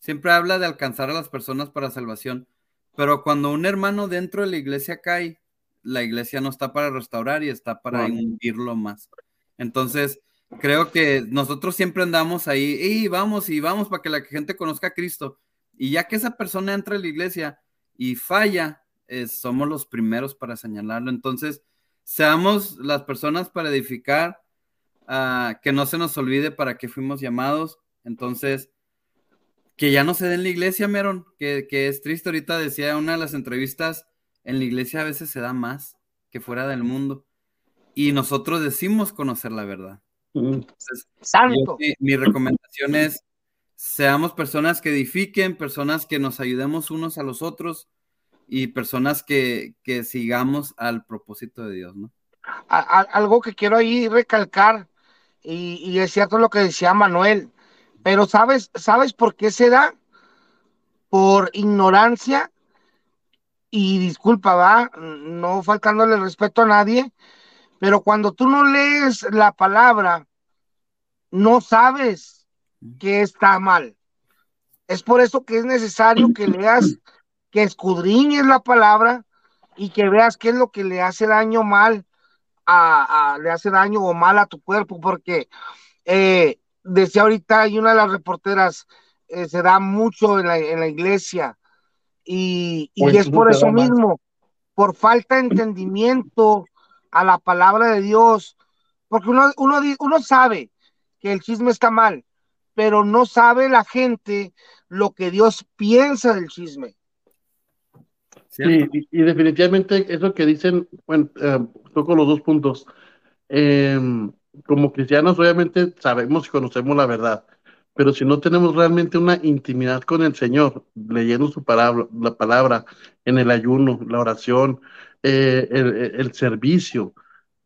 siempre habla de alcanzar a las personas para salvación, pero cuando un hermano dentro de la iglesia cae, la iglesia no está para restaurar y está para hundirlo más. Entonces, creo que nosotros siempre andamos ahí, y vamos y vamos para que la gente conozca a Cristo. Y ya que esa persona entra a la iglesia y falla, eh, somos los primeros para señalarlo. Entonces, seamos las personas para edificar, ah, que no se nos olvide para qué fuimos llamados. Entonces, que ya no se dé en la iglesia, Meron, que, que es triste. Ahorita decía una de las entrevistas, en la iglesia a veces se da más que fuera del mundo. Y nosotros decimos conocer la verdad. Entonces, Santo. yo mi, mi recomendación es, seamos personas que edifiquen, personas que nos ayudemos unos a los otros y personas que, que sigamos al propósito de Dios, ¿no? a- a- algo que quiero ahí recalcar, y, y es cierto lo que decía Manuel, pero ¿sabes, ¿sabes por qué se da? Por ignorancia y disculpa, va, no faltándole respeto a nadie, pero cuando tú no lees la palabra, no sabes que está mal. Es por eso que es necesario que leas, que escudriñes la palabra y que veas qué es lo que le hace daño mal a, a- le hace daño o mal a tu cuerpo, porque eh, decía ahorita, y una de las reporteras, eh, se da mucho en la, en la iglesia, y, y O es por eso mismo, por falta de entendimiento a la palabra de Dios, porque uno, uno, uno sabe que el chisme está mal, pero no sabe la gente lo que Dios piensa del chisme. Sí, y, definitivamente eso que dicen, bueno, eh, toco los dos puntos. Eh, como cristianos, obviamente sabemos y conocemos la verdad, pero si no tenemos realmente una intimidad con el Señor, leyendo su palabra, la palabra en el ayuno, la oración, eh, el, el- servicio,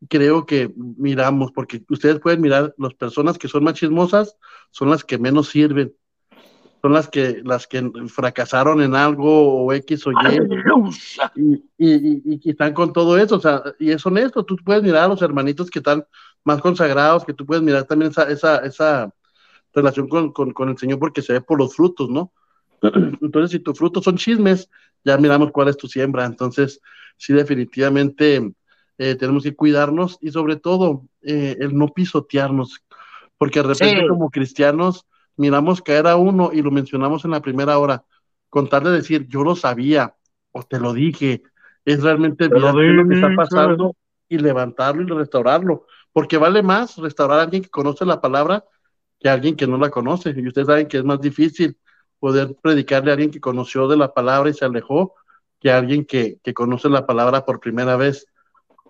creo que miramos, porque ustedes pueden mirar, las personas que son más chismosas son las que menos sirven son las que las que fracasaron en algo o X o Y y, y, y que están con todo eso, o sea, y es honesto, tú puedes mirar a los hermanitos que están más consagrados, que tú puedes mirar también esa, esa, esa relación con, con, con el Señor porque se ve por los frutos, ¿no? Entonces, si tus frutos son chismes, ya miramos cuál es tu siembra. Entonces, sí, definitivamente eh, tenemos que cuidarnos y sobre todo eh, el no pisotearnos, porque de repente Sí. como cristianos miramos caer a uno y lo mencionamos en la primera hora, con tal de decir, yo lo sabía o te lo dije, es realmente lo mirar lo que está pasando y levantarlo y restaurarlo, porque vale más restaurar a alguien que conoce la palabra que a alguien que no la conoce. Y ustedes saben que es más difícil poder predicarle a alguien que conoció de la palabra y se alejó que alguien que, que conoce la palabra por primera vez.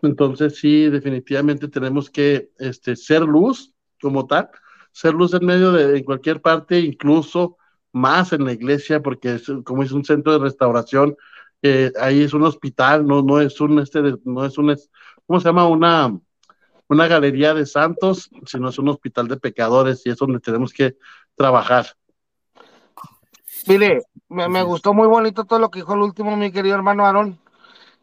Entonces, sí, definitivamente tenemos que este, ser luz como tal, ser luz en medio de en cualquier parte, incluso más en la iglesia, porque es, como es un centro de restauración, eh, ahí es un hospital, no, no es un, este, no es un, ¿cómo se llama? Una, una galería de santos, sino es un hospital de pecadores y es donde tenemos que trabajar. Mire, me, me gustó muy bonito todo lo que dijo el último, mi querido hermano Aarón.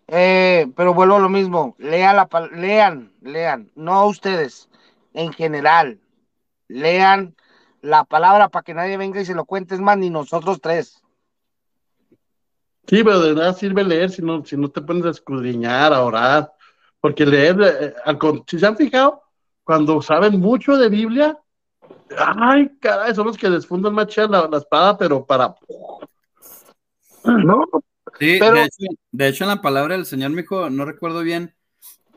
Eh, pero vuelvo a lo mismo. Lea la, lean, lean, no ustedes, en general. Lean la palabra para que nadie venga y se lo cuente, es más, ni nosotros tres. Sí, pero de nada sirve leer si no, si no te pones a escudriñar, a orar, porque leer, eh, al con- si se han fijado, cuando saben mucho de Biblia, ay, caray, son los que desfundan más la, la espada, pero para... No, Sí, Pero- de, hecho, de hecho, en la palabra del Señor, mijo, no recuerdo bien,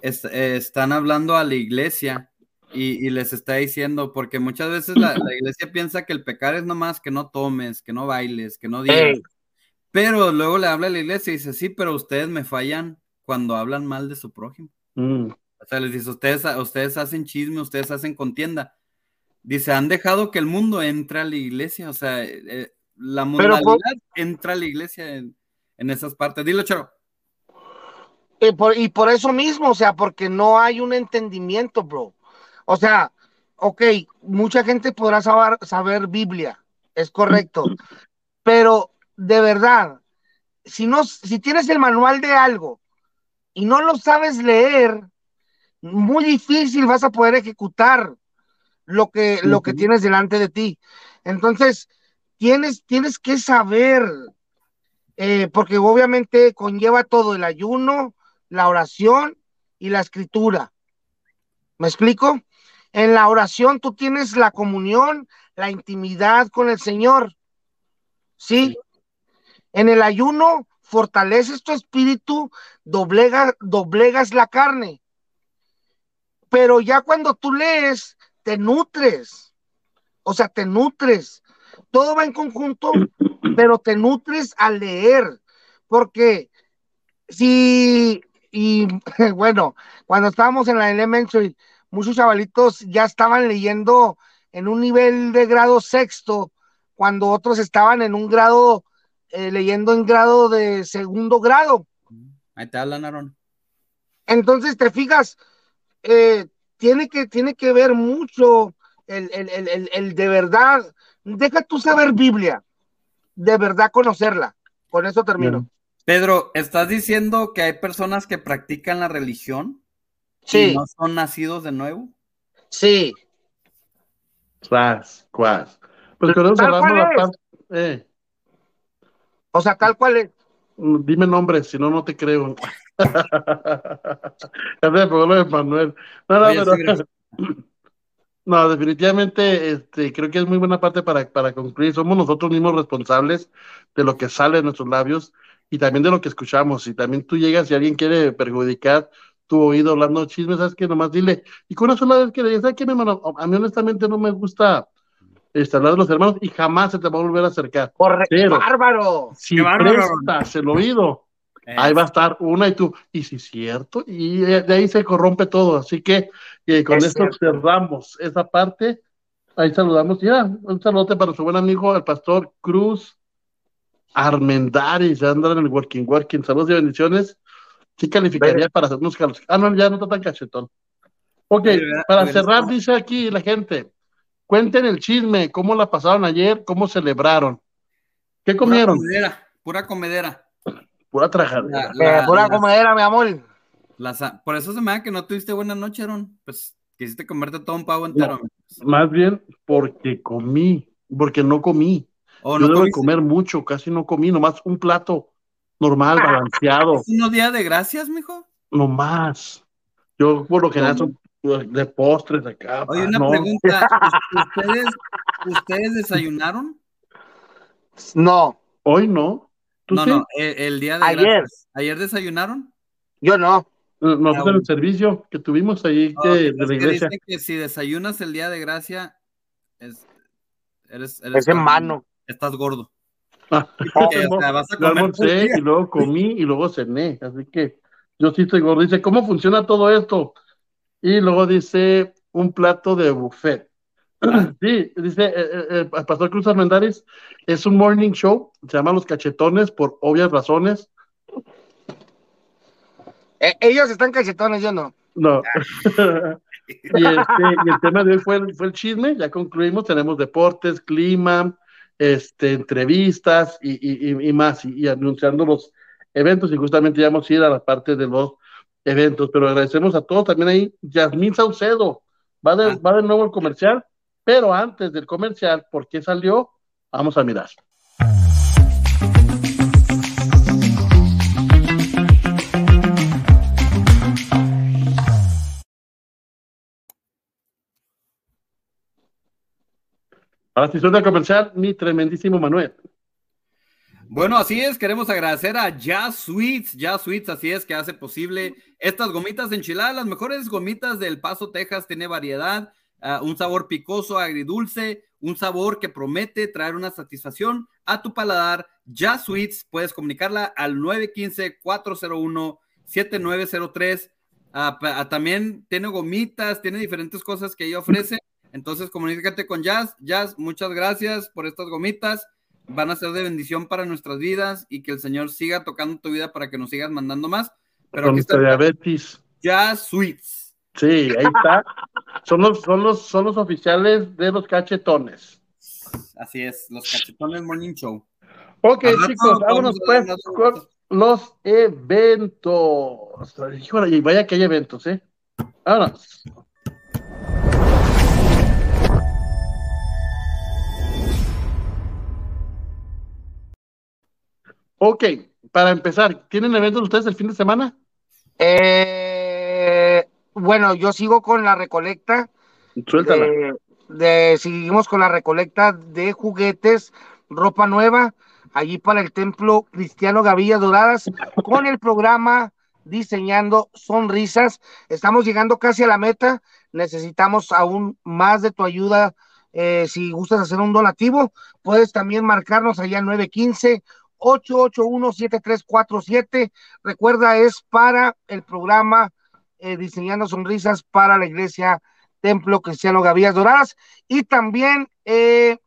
es- eh, están hablando a la iglesia y, y les está diciendo, porque muchas veces la, la iglesia piensa que el pecar es nomás que no tomes, que no bailes, que no digas. Pero luego le habla a la iglesia y dice, sí, pero ustedes me fallan cuando hablan mal de su prójimo. Mm, O sea, les dice, ustedes, ustedes hacen chisme, ustedes hacen contienda. Dice, han dejado que el mundo entre a la iglesia. O sea, eh, eh, la Pero por- entra a la iglesia en, en esas partes. Dilo, Charo. Y por, y por eso mismo, o sea, porque no hay un entendimiento, bro. O sea, ok, mucha gente podrá saber, saber Biblia, es correcto, pero de verdad, si no, si tienes el manual de algo y no lo sabes leer, muy difícil vas a poder ejecutar lo que, lo que tienes delante de ti. Entonces, tienes, tienes que saber, eh, porque obviamente conlleva todo el ayuno, la oración y la escritura. ¿Me explico? En la oración tú tienes la comunión, la intimidad con el Señor. ¿Sí? En el ayuno fortaleces tu espíritu, doblega, doblegas la carne. Pero ya cuando tú lees, te nutres. O sea, te nutres. Todo va en conjunto, pero te nutres al leer. Porque si, y bueno, cuando estábamos en la elementary, muchos chavalitos ya estaban leyendo en un nivel de grado sexto, cuando otros estaban en un grado, eh, leyendo en grado de segundo grado. Ahí te hablan, Aaron. Entonces, te fijas, eh, tiene, que, tiene que ver mucho el, el, el, el, de verdad, deja tú saber Biblia, de verdad conocerla. Con eso termino. Pedro, ¿estás diciendo que hay personas que practican la religión? Sí. ¿Y no son nacidos de nuevo? Sí. Cuas, cuas. Pues con eso ¿Tal cerramos cual la es? parte. Eh, O sea, tal cual es. dime nombre, si no, no te creo. Pegó lo de Manuel. No, no, Oye, pero- sí, no, definitivamente, este, creo que es muy buena parte para, para concluir. Somos nosotros mismos responsables de lo que sale de nuestros labios y también de lo que escuchamos. Y también tú llegas y alguien quiere perjudicar tu oído hablando chismes, ¿sabes qué? Nomás dile. Y con una sola vez que le digas, ¿sabes qué, mi hermano? A mí honestamente no me gusta este, hablar de los hermanos y jamás se te va a volver a acercar. Correcto. Bárbaro. si Qué bárbaro. prestas el oído, ahí va a estar una y tú, y si es cierto, y de ahí se corrompe todo. Así que eh, con Es esto cierto. cerramos esa parte. Ahí saludamos. Ya, un saludote para su buen amigo, el pastor Cruz Armendaris, ya andan en el Working Working. Saludos y bendiciones. Sí calificaría para hacernos calos. Ah, no, ya no está tan cachetón. Ok, para ¿verdad? cerrar, dice aquí la gente, cuenten el chisme, cómo la pasaron ayer, cómo celebraron. ¿Qué Pura comieron? comedera, pura comedera. Pura trajadera. La- Eh, pura comedera, mi amor. por eso se me da que no tuviste buena noche, Aaron. Pues quisiste comerte todo un pavo entero. Más bien porque comí, porque no comí. ¿O Yo no debo de comer mucho, casi no comí, nomás un plato normal, balanceado, ¿Es unos días de gracias, mijo? nomás. Yo por lo general son de postres acá. Oye, una no. pregunta. ¿Ustedes, ¿Ustedes desayunaron? No, Hoy no. ¿Tú No, sí? no, el, el día de Ayer. gracias. ¿Ayer desayunaron? yo no. Nosotros en bueno. el servicio que tuvimos ahí No, que- que- de la que iglesia. dice que si desayunas el día de gracia, es, eres, eres Es en mano. Estás gordo. Ah, Porque, o sea, vas a yo comer todo el almorcé día. y luego comí y luego cené. Así que yo sí estoy gordo. Dice, ¿cómo funciona todo esto? Y luego dice, un plato de buffet. Sí, dice eh, eh, eh, el Pastor Cruz Armendáriz, es un morning show, se llama Los Cachetones por obvias razones. Eh, ellos están cachetones, yo no. No. y, este, y el tema de hoy fue, el- fue el chisme, ya concluimos, tenemos deportes, clima, este, entrevistas y, y- y- y más, y, y anunciando los eventos, y justamente ya vamos a ir a la parte de los eventos, pero agradecemos a todos, también ahí, Yasmín Saucedo, va de, va de nuevo el comercial, pero antes del comercial, ¿por qué salió? Vamos a mirar. Ahora sí suena comercial, mi tremendísimo Manuel. Bueno, así es, queremos agradecer a Jazz Sweets, Jazz Sweets, así es que hace posible estas gomitas enchiladas, las mejores gomitas del Paso, Texas, tiene variedad, ah, un sabor picoso, agridulce, un sabor que promete traer una satisfacción a tu paladar. Jazz Sweets, puedes comunicarla al 915-401-7903. Ah, pa- ah, también tiene gomitas, tiene diferentes cosas que ella ofrece. Entonces, comunícate con Jazz. Jazz, muchas gracias por estas gomitas van a ser de bendición para nuestras vidas y que el Señor siga tocando tu vida para que nos sigas mandando más. Pero Con aquí está diabetes. Jazz Sweets. Sí, ahí está. Son los, son los, son los oficiales de los cachetones. Así es, los cachetones Morning Show. Ok, chicos, vámonos pues con los eventos. Híjole, y vaya que hay eventos, ¿eh? Vámonos. Ok, para empezar, ¿tienen eventos ustedes el fin de semana? Eh, bueno, yo sigo con la recolecta. Suéltala. De, de- seguimos con la recolecta de juguetes, ropa nueva, allí para el templo Cristiano Gavillas Doradas, con el programa Diseñando Sonrisas. Estamos llegando casi a la meta. Necesitamos aún más de tu ayuda. Eh, si gustas hacer un donativo, puedes también marcarnos allá al 915 881-7347. Recuerda, es para el programa eh, diseñando sonrisas para la iglesia Templo Cristiano Gavillas Doradas. Y también eh,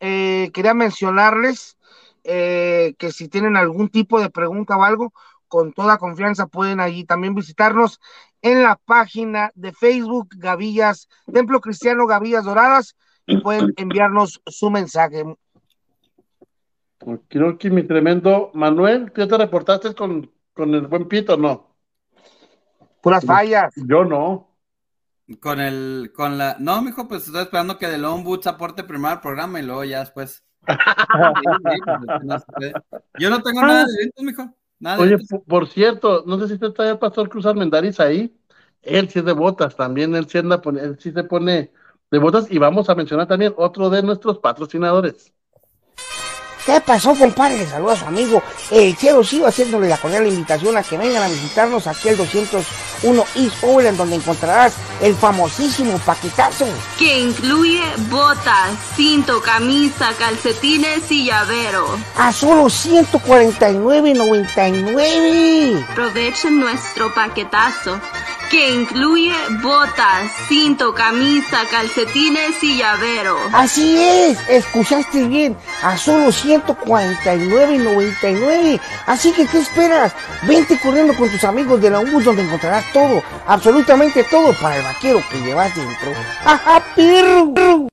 eh, quería mencionarles que si tienen algún tipo de pregunta o algo, con toda confianza pueden allí también visitarnos en la página de Facebook Gavillas, Templo Cristiano Gavillas Doradas, y pueden enviarnos su mensaje. Creo que mi tremendo Manuel, ¿tú te reportaste con, con el buen Pito no? Puras fallas. Yo no. Con el, con la, no, mijo, pues estoy esperando que The Lone Boots aporte primero al programa y luego ya después. Yo no tengo nada de eventos, mijo. Nada Oye, eventos. por, cierto, no sé si está el pastor Cruz Armendariz ahí. Él sí es de botas también, él sí, anda, pone- él sí se pone de botas y vamos a mencionar también otro de nuestros patrocinadores. ¿Qué pasó, compadre? Le saluda a su amigo El Chero Sigo haciéndole la cordial invitación a que vengan a visitarnos aquí al 201 East Overland, donde encontrarás el famosísimo paquetazo. que incluye botas, cinto, camisa, calcetines y llavero. A solo 149.99. Aprovechen nuestro paquetazo que incluye botas, cinto, camisa, calcetines y llavero. Así es, escuchaste bien, a solo 149.99. Así que, ¿qué esperas? Vente corriendo con tus amigos de la UBUS donde encontrarás todo, absolutamente todo para el vaquero que llevas dentro. ¡Ajá, perro!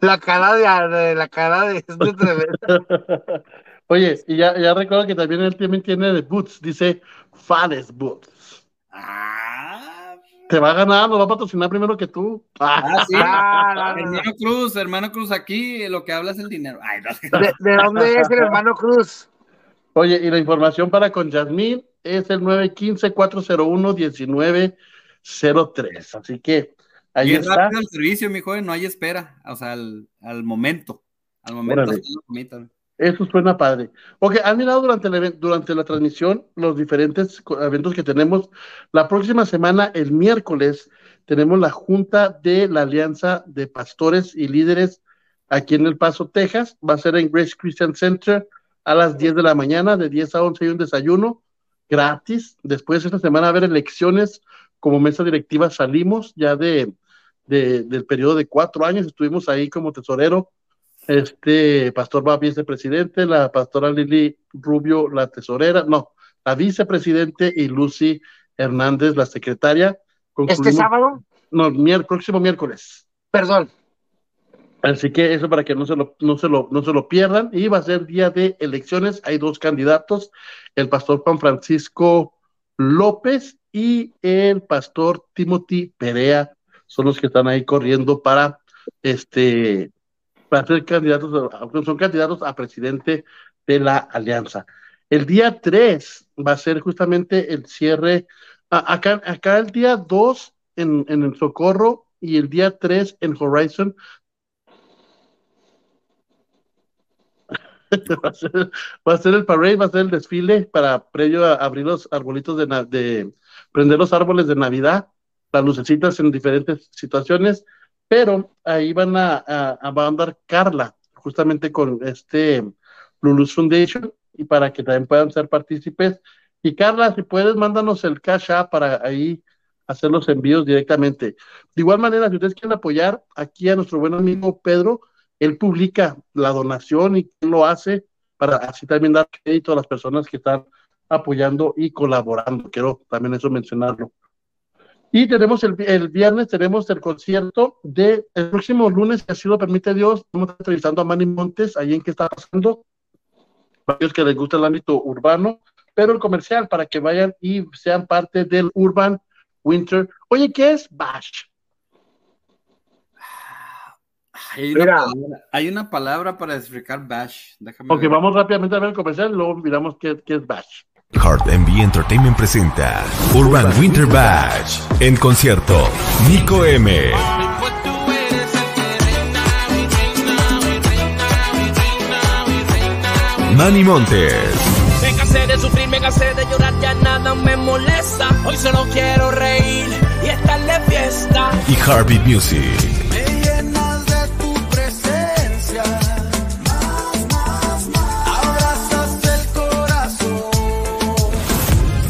La cara de, de- la cara de es muy tremenda. Oye, y ya, ya recuerdo que también él también tiene de Boots, dice Fares Boots. Te va a ganar, nos va a patrocinar primero que tú. Ah, sí. Ah, hermano Cruz, hermano Cruz, aquí lo que habla es el dinero. Ay, no. ¿De, de dónde es el hermano Cruz? Oye, y la información para con Yasmín es el 915-401-1903. Así que ahí Y es está. rápido el servicio, mi joven, no hay espera. O sea, al, al momento. Al momento. Órale. hasta la. Eso suena padre. Ok, han mirado durante, el durante la transmisión los diferentes eventos que tenemos. La próxima semana, el miércoles, tenemos la junta de la Alianza de Pastores y Líderes aquí en El Paso, Texas. Va a ser en Grace Christian Center a las 10 de la mañana, de 10 a 11 hay un desayuno gratis. Después esta semana va a haber elecciones como mesa directiva. Salimos ya de, de- del periodo de cuatro años, estuvimos ahí como tesorero este pastor va vicepresidente, la pastora Lili Rubio, la tesorera, no, la vicepresidente y Lucy Hernández, la secretaria. ¿Este sábado? No, mier- próximo miércoles. Perdón. Así que eso para que no se lo, no se lo, no se lo pierdan. Y va a ser día de elecciones. Hay dos candidatos, el pastor Juan Francisco López y el pastor Timothy Perea. Son los que están ahí corriendo para este para ser candidatos, son candidatos a presidente de la alianza. El día 3 va a ser justamente el cierre, acá, acá el día 2 en, en el Socorro y el día 3 en Horizon. va, a ser, va a ser el parade, va a ser el desfile para previo a abrir los arbolitos de, de prender los árboles de Navidad, las lucecitas en diferentes situaciones pero ahí van a, a, a- va a andar Carla, justamente con este Lulus Foundation, y para que también puedan ser partícipes. Y Carla, si puedes, mándanos el cash app para ahí hacer los envíos directamente. De igual manera, si ustedes quieren apoyar aquí a nuestro buen amigo Pedro, él publica la donación y quién lo hace para así también dar crédito a las personas que están apoyando y colaborando. Quiero también eso mencionarlo. Y tenemos el, el viernes, tenemos el concierto de el próximo lunes, que así lo permite Dios. Estamos entrevistando a Manny Montes, ahí en qué está pasando. Varios que les gusta el ámbito urbano, pero el comercial para que vayan y sean parte del Urban Winter. Oye, ¿qué es Bash? Hay una, palabra, hay una palabra para explicar bash. Déjame Ok, ver. vamos rápidamente a ver el comercial y luego miramos qué, qué es Bash. Heart MV Entertainment presenta Urban Winter Bash en concierto Nico M. Manny Montes, Me cansé de sufrir, me cansé de llorar, ya nada me molesta. Hoy solo quiero reír y estar de fiesta. y Heartbeat Music.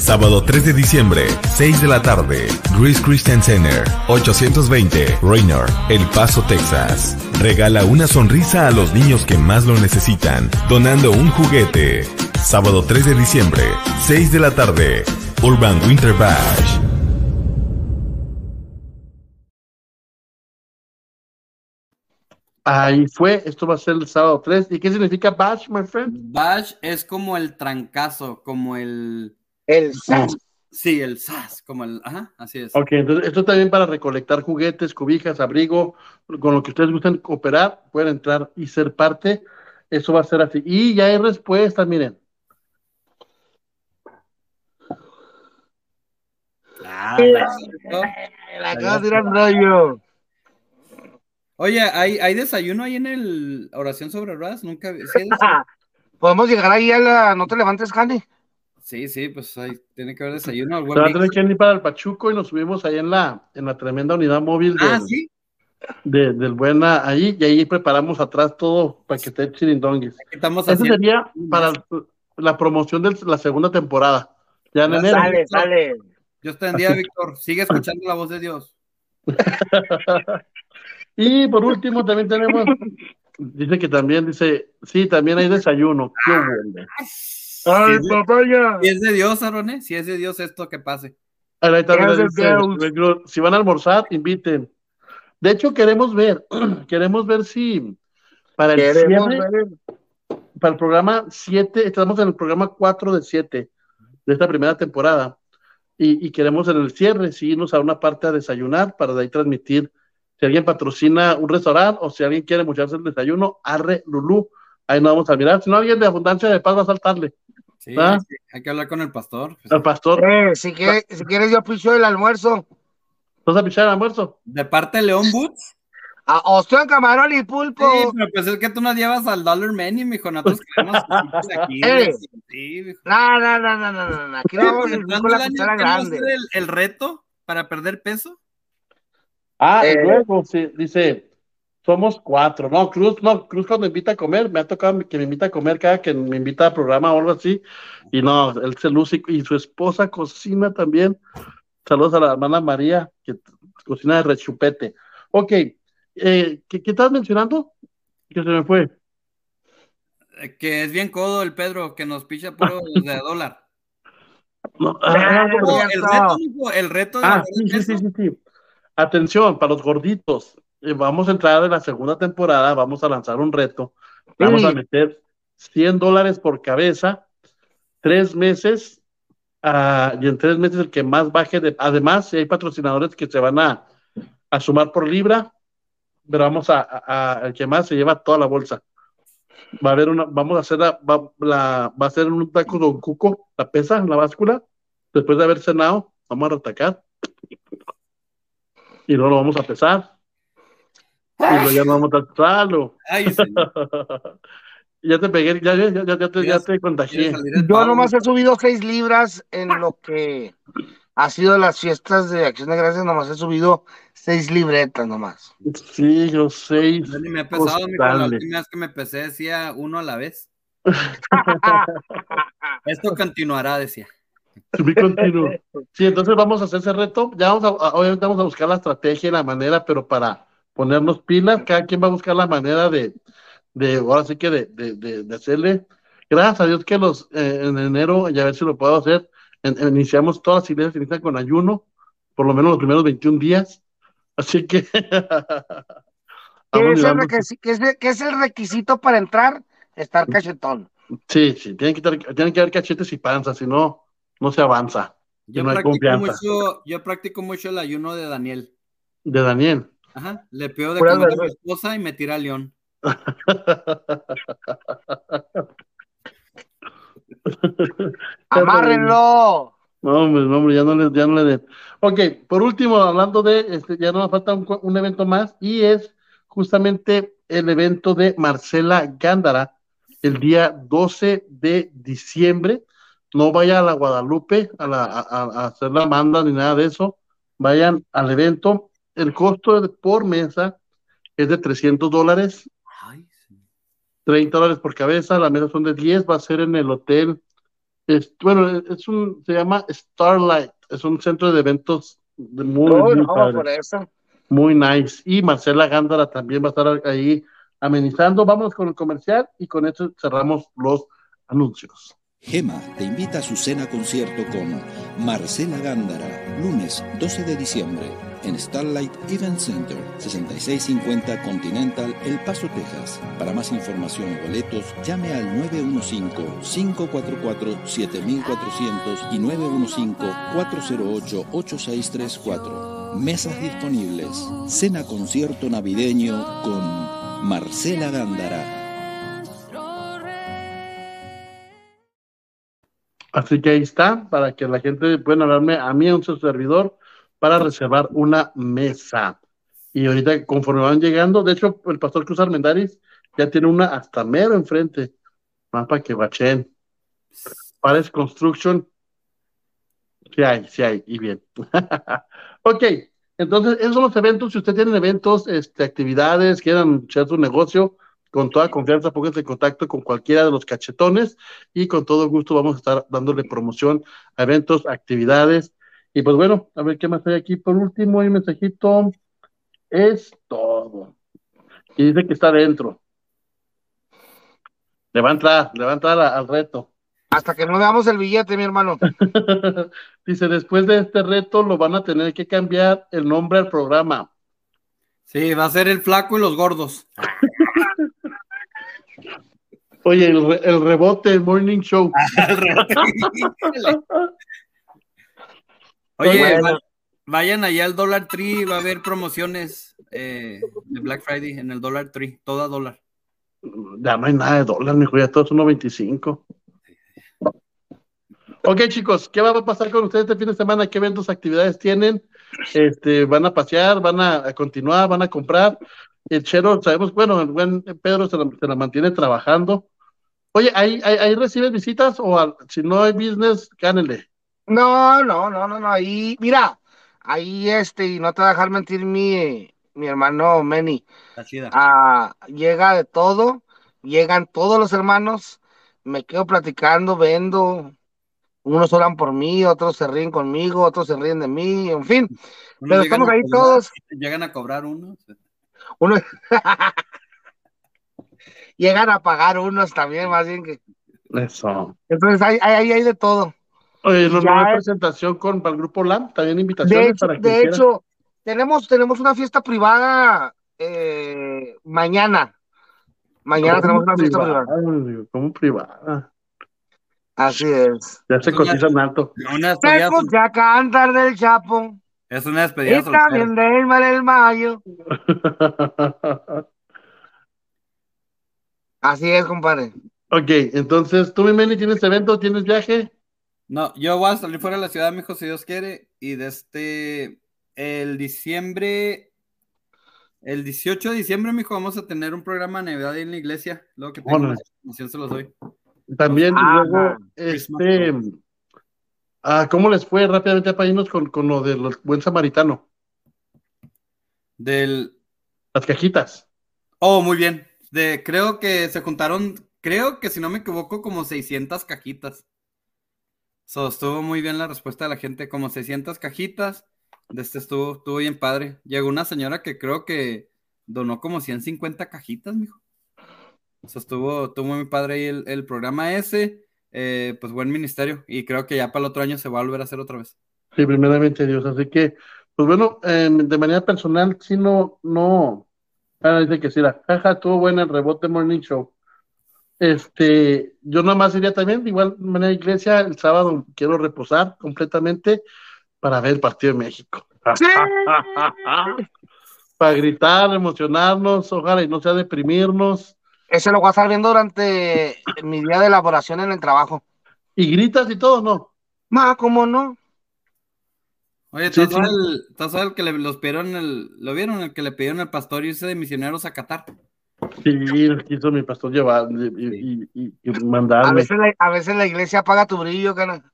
Sábado 3 de diciembre, 6 de la tarde, Grace Christian Center, 820 Raynor, El Paso, Texas. Regala una sonrisa a los niños que más lo necesitan, donando un juguete. Sábado 3 de diciembre, 6 de la tarde, Urban Winter Bash. Ahí fue, esto va a ser el sábado 3. ¿Y qué significa bash, my friend? Bash es como el trancazo, como el... El sas. Sí, el sas, como el... Ajá, así es. Ok, entonces esto también para recolectar juguetes, cobijas, abrigo, con lo que ustedes gusten cooperar, pueden entrar y ser parte. Eso va a ser así. Y ya hay respuestas, miren. Ah, La de tirar rollo. Oye, ¿hay, ¿hay desayuno ahí en el oración sobre ruedas? Nunca vi- ¿sí? Podemos llegar ahí a la. No te levantes, Candy. Sí, sí, pues ahí tiene que haber desayuno. Buen va a tener que ir para el Pachuco y nos subimos ahí en la, en la tremenda unidad móvil Ah, del, sí. de- del buena ahí, y ahí preparamos atrás todo para que esté chirindonguis. Estamos Eso haciendo- sería para la promoción de la segunda temporada. Ya en enero. Sale, sale. Dios te bendiga, Víctor. Sigue escuchando la voz de Dios. Y por último también tenemos, dice que también dice, sí, también hay desayuno. ¡Qué bueno! Ay, Sí. papaya. Si es de Dios, Aroné, si es de Dios esto que pase. Ahí también Gracias, dice, Dios. si van a almorzar, inviten. De hecho, queremos ver, queremos ver si para el Queremos cierre, ver. para el programa 7, estamos en el programa 4 de 7 de esta primera temporada, y, y queremos en el cierre, sí, irnos a una parte a desayunar para de ahí transmitir. Si alguien patrocina un restaurante o si alguien quiere mucharse el desayuno, arre Lulú, ahí nos vamos a mirar. Si no, alguien de abundancia de paz va a saltarle. Sí, ¿Ah? hay que hablar con el pastor. Al pastor, Eh, si, quieres, si quieres, yo picho el almuerzo. ¿vas a pichar el almuerzo? De parte de León Boots. A ostión, camarón y pulpo. Sí, pero pues es que tú nos llevas al Dollar Menu, mijo. Nosotros queremos aquí. Eh. Sí, mijo. No, no, no, no, no, no. Aquí vamos a la el cuchara ¿queremos grande. el, el reto para perder peso? Ah, y Eh. luego sí, dice, somos cuatro. No, Cruz, no, Cruz cuando invita a comer, me ha tocado que me invita a comer cada que me invita al programa o algo así. Y no, él se luce y su esposa cocina también. Saludos a la hermana María, que cocina de rechupete. Ok, eh, ¿qué, qué estás mencionando? Que se me fue. Eh, Que es bien codo el Pedro, que nos picha puro de dólar. No, Ah, no, el reto, el reto de Ah, sí, sí, sí, sí. Atención, para los gorditos, vamos a entrar en la segunda temporada, vamos a lanzar un reto, vamos Sí. a meter 100 dólares por cabeza, tres meses, ah, y en tres meses el que más baje, de, además, si hay patrocinadores que se van a, a sumar por libra, pero vamos a, a- a- el que más se lleva toda la bolsa. Va a haber una, vamos a hacer la, va, la- va a ser un taco Don Cuco, la pesa, la báscula, después de haber cenado, vamos a retacar y luego lo vamos a pesar. Y luego ya no vamos a pesarlo. Ay, ya te pegué, ya, ya, ya, ya te, ya ¿Quieres- te contagié. Yo nomás he subido seis libras en lo que ha sido las fiestas de Acción de Gracias. Nomás he subido seis libretas nomás. Sí, yo. Yo ni me he pesado, mijo. La última vez que me pesé decía uno a la vez. Esto continuará, decía. Sí, entonces vamos a hacer ese reto. Ya vamos a- obviamente vamos a buscar la estrategia y la manera, pero para ponernos pilas, cada quien va a buscar la manera de, de ahora sí que de, de, de- de hacerle. Gracias a Dios que los eh, en enero, y a ver si lo puedo hacer, en- en- iniciamos todas las iglesias inician con ayuno, por lo menos los primeros 21 días. Así que ¿Qué vamos es, el qué es es el requisito para entrar? Estar cachetón. Sí, sí, tienen que, tener- tienen que haber cachetes y panza, si no, no se avanza. Yo no practico, mucho, yo practico mucho el ayuno de Daniel. De Daniel. Ajá. Le pido de comer a mi verduras. esposa y me tira a León. ¡Amárrenlo! No, hombre, no, hombre, ya no le, ya no le den. Ok, por último, hablando de, este, ya nos falta un, un evento más y es justamente el evento de Marcela Gándara el día 12 de diciembre. No vaya a la Guadalupe a, la, a hacer la manda ni nada de eso. Vayan al evento. El costo de- por mesa es de 300 dólares, Ay, sí. 30 dólares por cabeza. Las mesas son de 10. Va a ser en el hotel Es, bueno, es un, se llama Starlight, es un centro de eventos de muy, No, muy no, padre. por eso. Muy nice. Y Marcela Gándara también va a estar ahí amenizando. Vamos con el comercial y con esto cerramos los anuncios. Gema te invita a su cena concierto con Marcela Gándara, lunes 12 de diciembre, en Starlight Event Center, 6650 Continental, El Paso, Texas. Para más información y boletos, llame al 915-544-7400 y 915-408-8634. Mesas disponibles. Cena concierto navideño con Marcela Gándara. Así que ahí está, para que la gente pueda hablarme a mí, a un servidor, para reservar una mesa. Y ahorita, conforme van llegando, de hecho, el pastor Cruz Armendáriz ya tiene una hasta mero enfrente. Más para que bachen. Pares Construction. Sí hay, sí hay, y bien. ok, entonces, esos son los eventos. Si usted tiene eventos, este, actividades, quieran echar su negocio, con toda confianza, pónganse en contacto con cualquiera de los cachetones y con todo gusto vamos a estar dándole promoción a eventos, actividades. Y pues bueno, a ver qué más hay aquí. Por último, hay un mensajito. Es todo. Y dice que está dentro. Le va a entrar, le va a entrar a- al reto. Hasta que no veamos el billete, mi hermano. Dice, después de este reto lo van a tener que cambiar el nombre al programa. Sí, va a ser el flaco y los gordos. Oye, el, re- el rebote, el morning show. Oye, Bueno. va- vayan allá al Dollar Tree, va a haber promociones eh, de Black Friday en el Dollar Tree, todo a dólar. Ya no hay nada de dólar, mijo, ya todo es 1.25. Ok, chicos, ¿qué va a pasar con ustedes este fin de semana? ¿Qué eventos, actividades tienen? Este, ¿Van a pasear? ¿Van a, a continuar? ¿Van a comprar? El Chero, sabemos, bueno, el buen Pedro se la, se la mantiene trabajando. Oye, ¿ahí, ahí, ahí recibes visitas o al- si no hay business, gánele? No, no, no, no, no. Ahí, mira, ahí este, y no te va a dejar mentir mi, mi hermano Meni. Ah, llega de todo, llegan todos los hermanos, me quedo platicando, vendo. Unos oran por mí, otros se ríen conmigo, otros se ríen de mí, en fin. Pero estamos ahí cobrar, todos. Llegan a cobrar uno. Uno... Llegan a pagar unos también, más bien que. Eso. Entonces hay, hay, hay de todo. Oye, no, no Ya hay es- presentación con para el grupo LAM, también invitaciones De hecho, para que de quieran. hecho, tenemos, tenemos una fiesta privada eh, mañana. Mañana ¿Cómo tenemos una fiesta privada, privada. ¿Cómo privada? Así es. Ya se cotizan alto. Una ya cantar del Chapo. es una despedida Y también del Mar del Mayo. Así es, compadre. ok, entonces, ¿tú, mi Meli, tienes evento, tienes viaje? No, yo voy a salir fuera de la ciudad, mijo, si Dios quiere. Y de este, el diciembre, el 18 de diciembre, mijo, vamos a tener un programa de Navidad ahí en la iglesia. Luego que Órale. más información se los doy. También, y Ah, luego, este, ah, ¿cómo les fue rápidamente para irnos con, con lo del buen samaritano? Del, Las cajitas. oh, muy bien. De, creo que se juntaron, creo que si no me equivoco, como 600 cajitas. So, estuvo muy bien la respuesta de la gente, como 600 cajitas. De este estuvo, estuvo bien padre. Llegó una señora que creo que donó como 150 cajitas, mijo. Eso estuvo, muy padre ahí el, el programa ese. eh, pues buen ministerio. Y creo que ya para el otro año se va a volver a hacer otra vez. Sí, primeramente Dios. Así que, pues bueno, eh, de manera personal, sí, no, no. Ah, dice que sí, la jaja, estuvo buena el rebote Morning Show. Este, yo nada más iría también, de igual manera, iglesia, el sábado quiero reposar completamente para ver el partido de México. para gritar, emocionarnos, ojalá y no sea deprimirnos. Ese lo voy a estar viendo durante mi día de elaboración en el trabajo. Y gritas y todo, ¿no? Ma, ¿cómo no? Oye, Sí, ¿tú sabes sí. el, sabes el que le, los pidieron el, lo vieron el que le pidieron el pastor irse de misioneros a Qatar? Sí, quiso mi pastor llevar y, y- y- y A veces, la, a veces la iglesia apaga tu brillo, cana.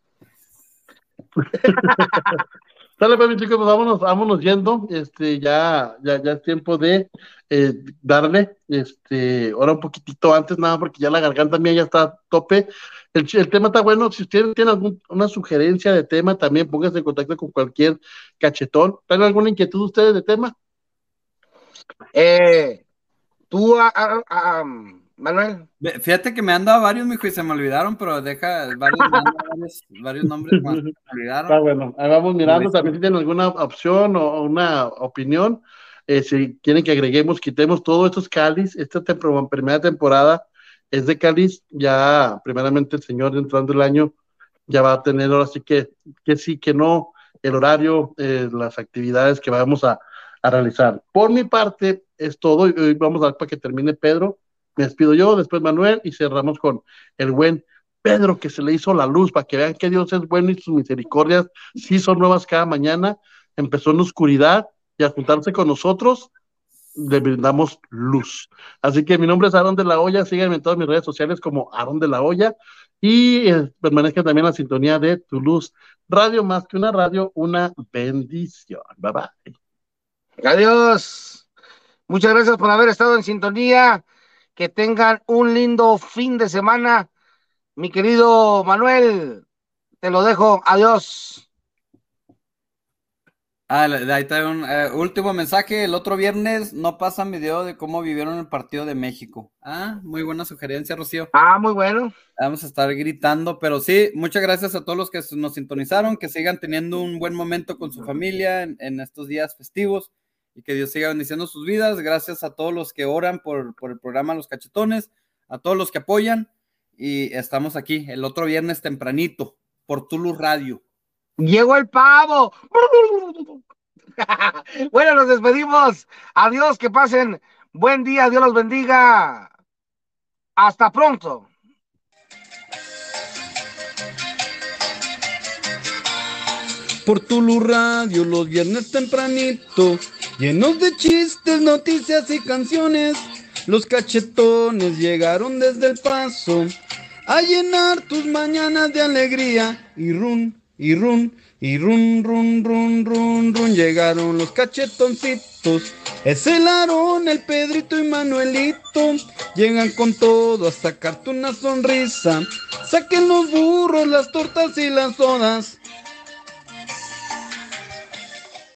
Dale, pues, chicos, pues vámonos, vámonos yendo. Este, ya, ya, ya es tiempo de eh, darle, este, ahora un poquitito antes, nada, porque ya la garganta mía ya está a tope. El, el tema está bueno. Si ustedes tienen alguna sugerencia de tema, también pónganse en contacto con cualquier cachetón. ¿Tienen alguna inquietud ustedes de tema? Eh, tú, a, a- a- Manuel. Fíjate que me han dado varios, mijo, y se me olvidaron, pero deja varios, varios, varios nombres más. Se me olvidaron. Está bueno, ahí vamos mirando también si tienen alguna opción o una opinión. Eh, si quieren que agreguemos, quitemos todo estos cáliz, esta tempor- primera temporada es de cáliz, ya primeramente el señor entrando el año ya va a tener ahora sí que, que sí, que no, el horario, eh, las actividades que vamos a, a realizar. Por mi parte es todo, y hoy vamos a dar para que termine Pedro, me despido yo, después Manuel y cerramos con el buen Pedro que se le hizo la luz para que vean que Dios es bueno y sus misericordias sí son nuevas cada mañana. Empezó en oscuridad y al juntarse con nosotros le brindamos luz. Así que mi nombre es Aarón de la Hoya, síganme en todas mis redes sociales como Aarón de la Hoya y eh, permanezcan también en la sintonía de Tu Luz Radio, más que una radio, una bendición. Bye bye. Adiós. Muchas gracias por haber estado en sintonía. Que tengan un lindo fin de semana. Mi querido Manuel, te lo dejo. Adiós. Ah, ahí está un eh, último mensaje. El otro viernes no pasan video de cómo vivieron el partido de México. Ah, muy buena sugerencia, Rocío. Ah, muy bueno. Vamos a estar gritando, pero sí, muchas gracias a todos los que nos sintonizaron, que sigan teniendo un buen momento con su familia en, en estos días festivos y que Dios siga bendiciendo sus vidas. Gracias a todos los que oran por, por el programa Los Cachetones, a todos los que apoyan y estamos aquí el otro viernes tempranito por Tulu Radio. Llegó el pavo. bueno, nos despedimos. Adiós, que pasen buen día. Dios los bendiga. Hasta pronto. Por Tulu Radio los viernes tempranito, llenos de chistes, noticias y canciones. Los cachetones llegaron desde el paso a llenar tus mañanas de alegría. Y run, y run, y run, run, run, run, run. Llegaron los cachetoncitos. Es el Aarón, el Pedrito y Manuelito. Llegan con todo a sacarte una sonrisa. Saquen los burros, las tortas y las sodas.